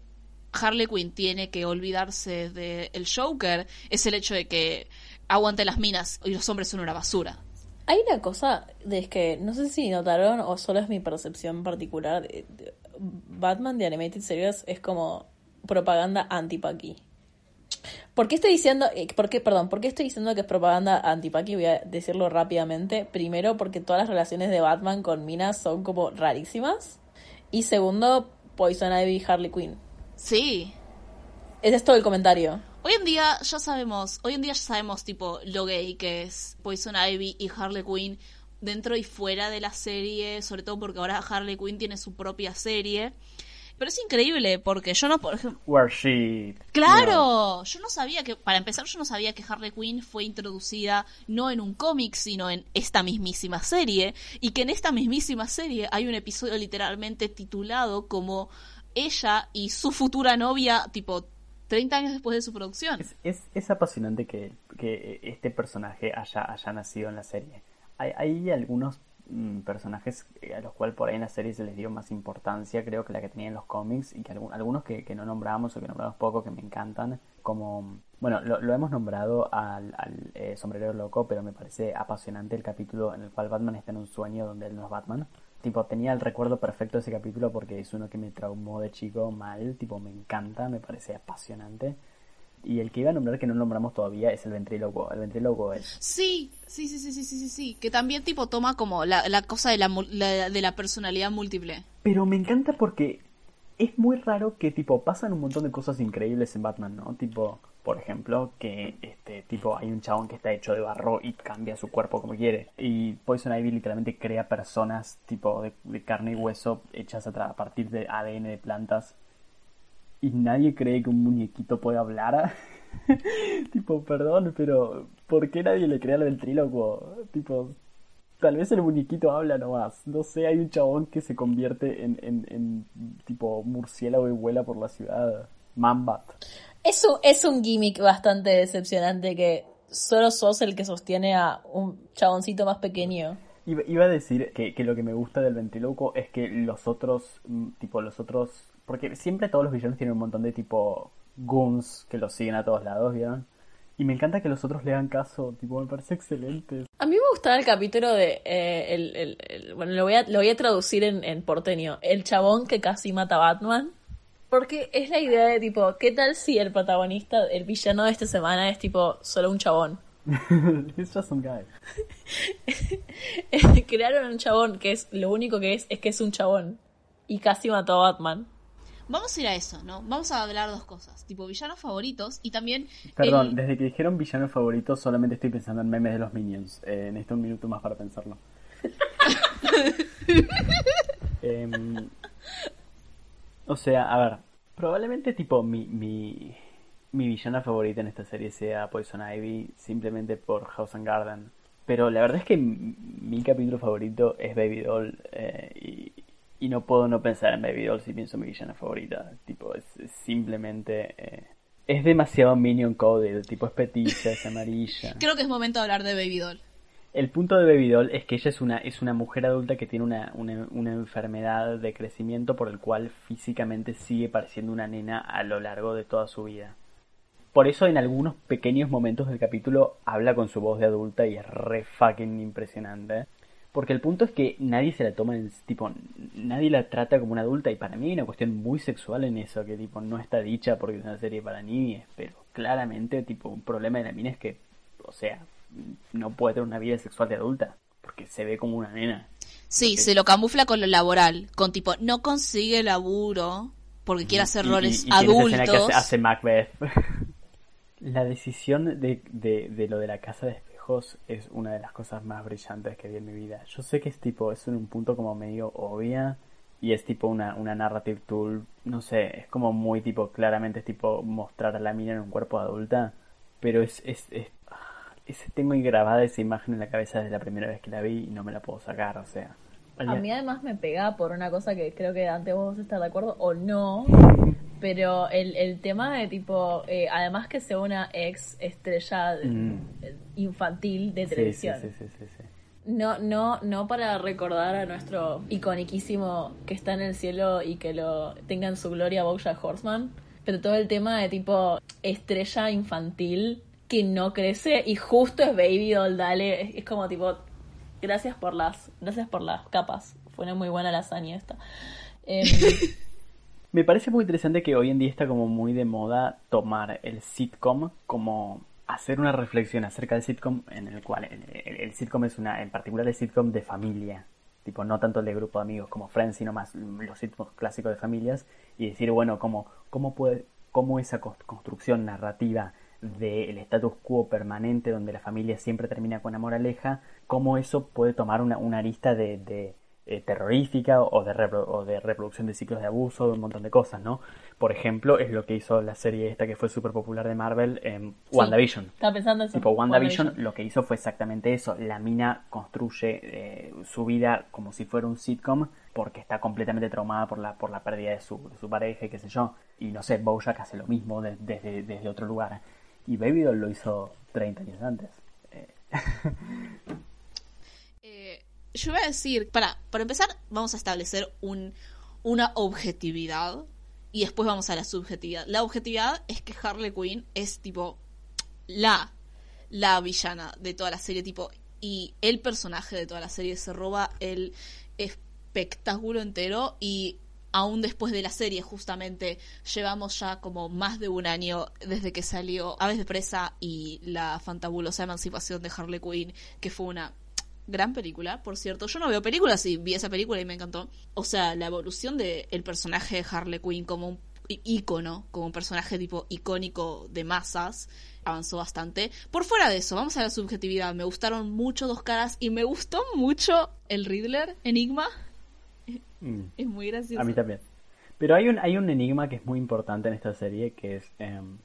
Harley Quinn tiene que olvidarse del el Joker es el hecho de que aguante las minas y los hombres son una basura. Hay una cosa de que no sé si notaron o solo es mi percepción particular. Batman de Animated Series es como propaganda anti-Paki. ¿Por qué estoy diciendo, eh, por qué, perdón, estoy diciendo que es propaganda anti-Paki? Voy a decirlo rápidamente. Primero, porque todas las relaciones de Batman con minas son como rarísimas. Y segundo, Poison Ivy y Harley Quinn. Sí. Ese es todo el comentario. Hoy en día ya sabemos, hoy en día ya sabemos tipo lo gay que es Poison Ivy y Harley Quinn dentro y fuera de la serie, sobre todo porque ahora Harley Quinn tiene su propia serie. Pero es increíble porque yo no, por ejemplo... Where she... Claro, yo no sabía que, para empezar, yo no sabía que Harley Quinn fue introducida no en un cómic, sino en esta mismísima serie, y que en esta mismísima serie hay un episodio literalmente titulado como ella y su futura novia, tipo 30 años después de su producción. Es, es, apasionante que, que, este personaje haya, haya nacido en la serie. Hay, hay algunos personajes eh, a los cuales por ahí en la serie se les dio más importancia, creo que la que tenía en los cómics, y que algunos que, no nombramos o que nombramos poco, que me encantan, como, bueno, lo, hemos nombrado al, eh, sombrero loco, pero me parece apasionante el capítulo en el cual Batman está en un sueño donde él no es Batman. Tipo, tenía el recuerdo perfecto de ese capítulo porque es uno que me traumó de chico mal, tipo, me encanta, me parece apasionante. Y el que iba a nombrar que no nombramos todavía es el ventrílogo. El ventrílogo es. Sí, sí, sí, sí, sí, sí, sí. Que también tipo toma como la, cosa de la, de la personalidad múltiple. Pero me encanta porque es muy raro que tipo pasan un montón de cosas increíbles en Batman, ¿no? Tipo, por ejemplo, que este tipo hay un chabón que está hecho de barro y cambia su cuerpo como quiere. Y Poison Ivy literalmente crea personas tipo de, de carne y hueso hechas a, a partir de ADN de plantas y nadie cree que un muñequito puede hablar. tipo, perdón, pero ¿por qué nadie le cree al ventríloco? Tipo, tal vez el muñequito habla nomás. No sé, hay un chabón que se convierte en, en, en tipo murciélago y vuela por la ciudad. Mambat. Eso es un gimmick bastante decepcionante que solo sos el que sostiene a un chaboncito más pequeño. Iba, a decir que, que, lo que me gusta del ventríloco es que los otros, mm, tipo, los otros porque siempre todos los villanos tienen un montón de tipo goons que los siguen a todos lados, ¿vieron? Y me encanta que los otros le hagan caso, tipo, me parece excelente. A mí me gustaba el capítulo de. Eh, el, bueno, lo voy, a, lo voy a traducir en, en porteño. El chabón que casi mata a Batman. Porque es la idea de tipo, ¿qué tal si el protagonista, el villano de esta semana es tipo solo un chabón? It's just some guy. Crearon un chabón que es lo único que es es que es un chabón y casi mató a Batman. Vamos a ir a eso, ¿no? Vamos a hablar dos cosas, tipo villanos favoritos y también... Perdón, desde que dijeron villanos favoritos solamente estoy pensando en memes de los Minions. Eh, necesito un minuto más para pensarlo. Em, o sea, a ver, probablemente tipo mi, mi, mi villana favorita en esta serie sea Poison Ivy, simplemente por House and Garden. Pero la verdad es que mi capítulo favorito es Baby Doll eh, y, y no puedo no pensar en Baby Doll si pienso en mi villana favorita. Tipo, es, simplemente... Eh, es demasiado minion coded, tipo es petiza, es amarilla. Creo que es momento de hablar de Baby Doll. El punto de Baby Doll es que ella es una, es una mujer adulta que tiene una, una, una enfermedad de crecimiento por el cual físicamente sigue pareciendo una nena a lo largo de toda su vida. Por eso en algunos pequeños momentos del capítulo habla con su voz de adulta y es re fucking impresionante. Porque el punto es que nadie se la toma en tipo, nadie la trata como una adulta y para mí hay una cuestión muy sexual en eso, que tipo no está dicha porque es una serie para niños, pero claramente tipo un problema de la mina es que, o sea, no puede tener una vida sexual de adulta, porque se ve como una nena. Sí, se lo camufla con lo laboral, con tipo, no consigue laburo porque quiere hacer roles adultos. que hace, Macbeth. la decisión de, de, de lo de la casa de es una de las cosas más brillantes que vi en mi vida. Yo sé que es tipo, es un punto como medio obvia y es tipo una, una narrative tool, no sé, es como muy tipo, claramente es tipo mostrar a la mina en un cuerpo adulta, pero es, es, es, tengo grabada esa imagen en la cabeza desde la primera vez que la vi y no me la puedo sacar, o sea. A mí además me pega por una cosa que creo que antes vos estás de acuerdo o no, pero el, el tema de tipo, eh, además que sea una ex estrella mm. infantil de televisión. Sí, sí, sí, no, no, no para recordar a nuestro iconiquísimo que está en el cielo y que lo tenga en su gloria Bojack Horseman, pero todo el tema de tipo estrella infantil que no crece y justo es Baby Doll, dale, es como tipo Gracias por las, gracias por las capas. Fue una muy buena lasaña esta. Em, Me parece muy interesante que hoy en día está como muy de moda tomar el sitcom como hacer una reflexión acerca del sitcom en el cual el, sitcom es una, en particular el sitcom de familia, tipo no tanto el de grupo de amigos como Friends, sino más los sitcoms clásicos de familias y decir, bueno, cómo, cómo puede, cómo esa construcción narrativa del status quo permanente donde la familia siempre termina con amor aleja cómo eso puede tomar una, una arista de, eh, terrorífica o de, o de reproducción de ciclos de abuso, de un montón de cosas, ¿no? Por ejemplo, es lo que hizo la serie esta que fue súper popular de Marvel, en WandaVision. Estaba pensando eso. Tipo, WandaVision, lo que hizo fue exactamente eso. La mina construye eh, su vida como si fuera un sitcom porque está completamente traumada por la, por la pérdida de su, de su pareja y qué sé yo. Y no sé, Bojack hace lo mismo desde, desde otro lugar. Y Baby Doll lo hizo 30 años antes. Yo voy a decir, para, para empezar, vamos a establecer un, una objetividad y después vamos a la subjetividad. La objetividad es que Harley Quinn es tipo la, la villana de toda la serie, tipo, y el personaje de toda la serie se roba el espectáculo entero y aún después de la serie justamente llevamos ya como más de un año desde que salió Aves de Presa y la fantabulosa emancipación de Harley Quinn, que fue una gran película, por cierto. Yo no veo películas y vi esa película y me encantó. O sea, la evolución del el personaje de Harley Quinn como un ícono, como un personaje tipo icónico de masas, avanzó bastante. Por fuera de eso, vamos a la subjetividad. Me gustaron mucho Dos Caras y me gustó mucho el Riddler, Enigma. Mm. Es muy gracioso. A mí también. Pero hay un, hay un enigma que es muy importante en esta serie, que es... Em,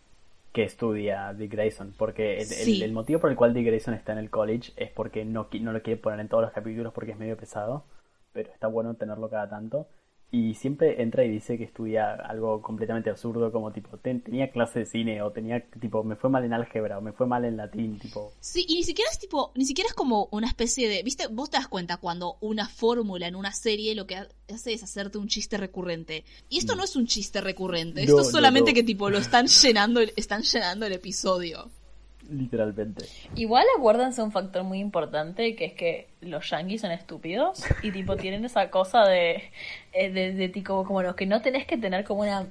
que estudia Dick Grayson, porque el, motivo por el cual Dick Grayson está en el college es porque no, no lo quiere poner en todos los capítulos porque es medio pesado, pero está bueno tenerlo cada tanto. Y siempre entra y dice que estudia algo completamente absurdo, como tipo, tenía clase de cine, o tenía, tipo, me fue mal en álgebra, o me fue mal en latín, tipo. Sí, y ni siquiera es tipo, ni siquiera es como una especie de, viste, vos te das cuenta cuando una fórmula en una serie lo que hace es hacerte un chiste recurrente. Y esto mm. no es un chiste recurrente, esto es solamente que tipo lo están llenando, están llenando el episodio literalmente. Igual acuérdense un factor muy importante que es que los yankees son estúpidos y tipo tienen esa cosa de, eh, de, de, tipo como los que no tenés que tener como una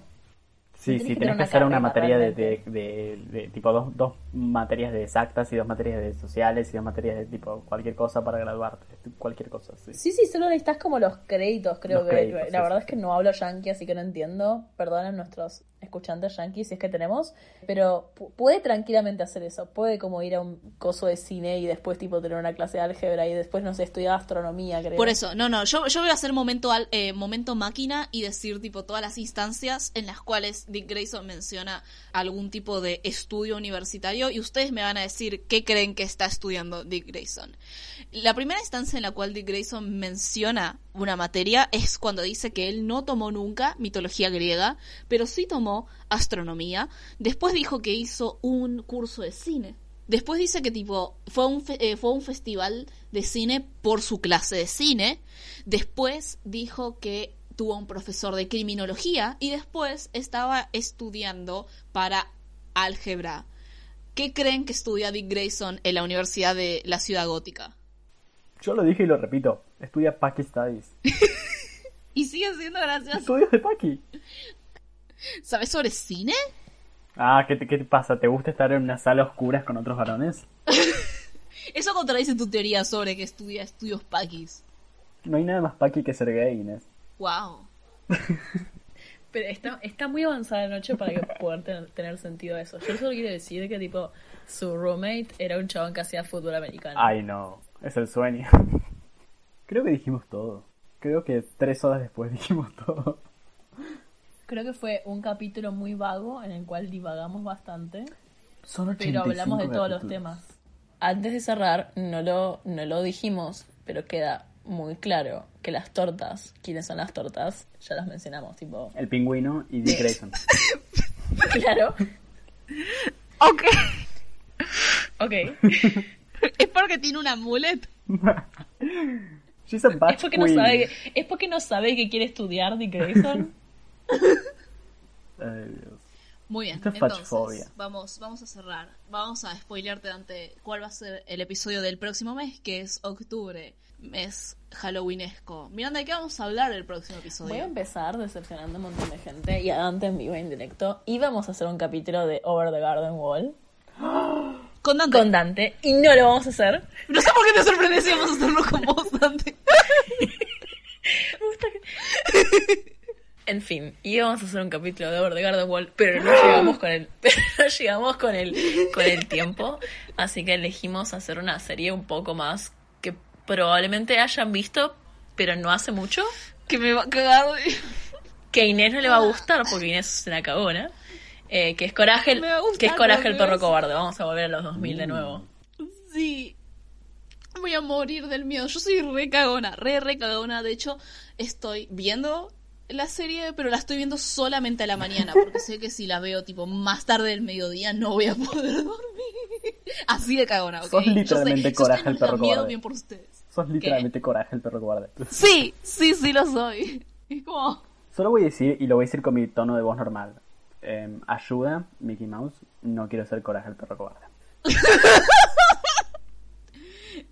Sí, sí, tenés que hacer una materia de, de, tipo dos, dos materias de exactas y dos materias de sociales y dos materias de tipo cualquier cosa para graduarte, cualquier cosa, sí. Sí, sí, solo necesitas como los créditos, creo que. la verdad es que no hablo yankee, así que no entiendo. Perdonen nuestros escuchantes yankees si es que tenemos, pero puede tranquilamente hacer eso. Puede como ir a un coso de cine y después tipo tener una clase de álgebra y después, no sé, estudiar astronomía, creo. Por eso, no, no, yo, yo voy a hacer momento, al, eh, momento máquina y decir tipo todas las instancias en las cuales Dick Grayson menciona algún tipo de estudio universitario y ustedes me van a decir qué creen que está estudiando Dick Grayson. La primera instancia en la cual Dick Grayson menciona una materia es cuando dice que él no tomó nunca mitología griega, pero sí tomó astronomía. Después dijo que hizo un curso de cine. Después dice que tipo fue un, eh, fue un festival de cine por su clase de cine. Después dijo que tuvo un profesor de criminología y después estaba estudiando para álgebra. ¿Qué creen que estudia Dick Grayson en la Universidad de la Ciudad Gótica? Yo lo dije y lo repito. Estudia Paki Studies. Y sigue siendo gracioso. Estudios de Paki. ¿Sabes sobre cine? Ah, ¿qué te, ¿qué te pasa? ¿Te gusta estar en una sala oscura con otros varones? Eso contradice tu teoría sobre que estudia estudios paquis. No hay nada más Paki que ser gay, Inés. Wow. Pero está, está muy avanzada la noche para que poder tener, tener sentido eso. Yo solo quiero decir que tipo su roommate era un chabón que hacía fútbol americano. Ay, no. Es el sueño. Creo que dijimos todo. Creo que tres horas después dijimos todo. Creo que fue un capítulo muy vago en el cual divagamos bastante, Son pero 85 hablamos de todos los temas. Antes de cerrar, no lo, no lo dijimos, pero queda muy claro que las tortas, ¿quiénes son las tortas? Ya las mencionamos, tipo... El pingüino y Dick Grayson. Claro. Ok. Ok. es porque tiene una mulet. She's a bad Es porque no sabe, es porque no sabe que quiere estudiar Dick Grayson. Ay, Dios. Muy bien, Esto es entonces vamos, vamos a cerrar. Vamos a spoilearte ante cuál va a ser el episodio del próximo mes, que es octubre, mes halloweenesco. Miranda, ¿de qué vamos a hablar el próximo episodio? Voy a empezar decepcionando a un montón de gente y a Dante en vivo e indirecto. Y vamos a hacer un capítulo de Over the Garden Wall Con Dante. con Dante y no lo vamos a hacer. No sé por qué te sorprende si vamos a hacerlo con vos, Dante. En fin, íbamos a hacer un capítulo de Over the Garden Wall, pero no llegamos con el, pero no llegamos con el, con el tiempo, así que elegimos hacer una serie un poco más que probablemente hayan visto, pero no hace mucho, que me va a cagar. que a Inés no le va a gustar porque Inés es una cagona, eh, que es Coraje, el- que es Coraje el perro cobarde. Vamos a volver a los 2000 de nuevo. Sí. Voy a morir del miedo. Yo soy re cagona, re, re cagona. De hecho, estoy viendo la serie, pero la estoy viendo solamente a la mañana, porque sé que si la veo tipo más tarde del mediodía no voy a poder dormir. Así de cagona, ¿ok? Sos Yo sé, literalmente Coraje el perro miedo, cobarde. bien por ustedes. Sos literalmente coraje el perro cobarde. Sí, sí, sí lo soy. Es como... Solo voy a decir, y lo voy a decir con mi tono de voz normal. Em, ayuda, Mickey Mouse. No quiero ser coraje el perro cobarde.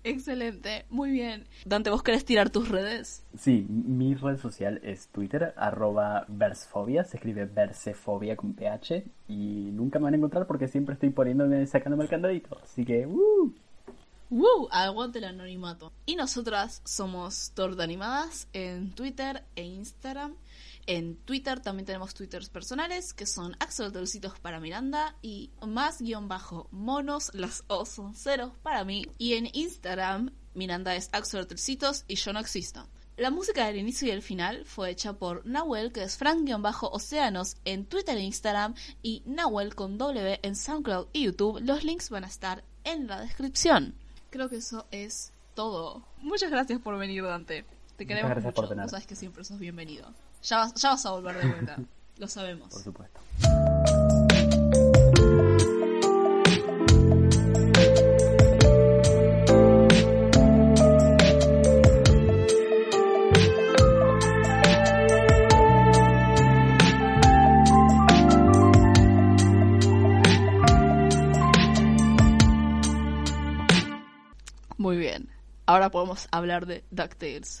Excelente, muy bien. Dante, ¿vos querés tirar tus redes? Sí, mi red social es Twitter, arroba versfobia, se escribe versefobia con ph, y nunca me van a encontrar porque siempre estoy poniéndome, sacándome el candadito. Así que, ¡uh! ¡Woo! Aguante el anonimato. Y nosotras somos Torta Animadas en Twitter e Instagram. En Twitter también tenemos twitters personales que son axolotolcitos para Miranda y más guion bajo monos, las O son ceros para mí. Y en Instagram Miranda es axolotolcitos y yo no existo. La música del inicio y el final fue hecha por Nahuel, que es Frank-Océanos en Twitter e Instagram, y Nahuel con W en SoundCloud y YouTube. Los links van a estar en la descripción. Creo que eso es todo. Muchas gracias por venir, Dante. Te queremos gracias por mucho. tener. Sabes que siempre sos bienvenido. Ya vas, ya vas a volver de vuelta. Lo sabemos. Por supuesto. Muy bien. Ahora podemos hablar de DuckTales.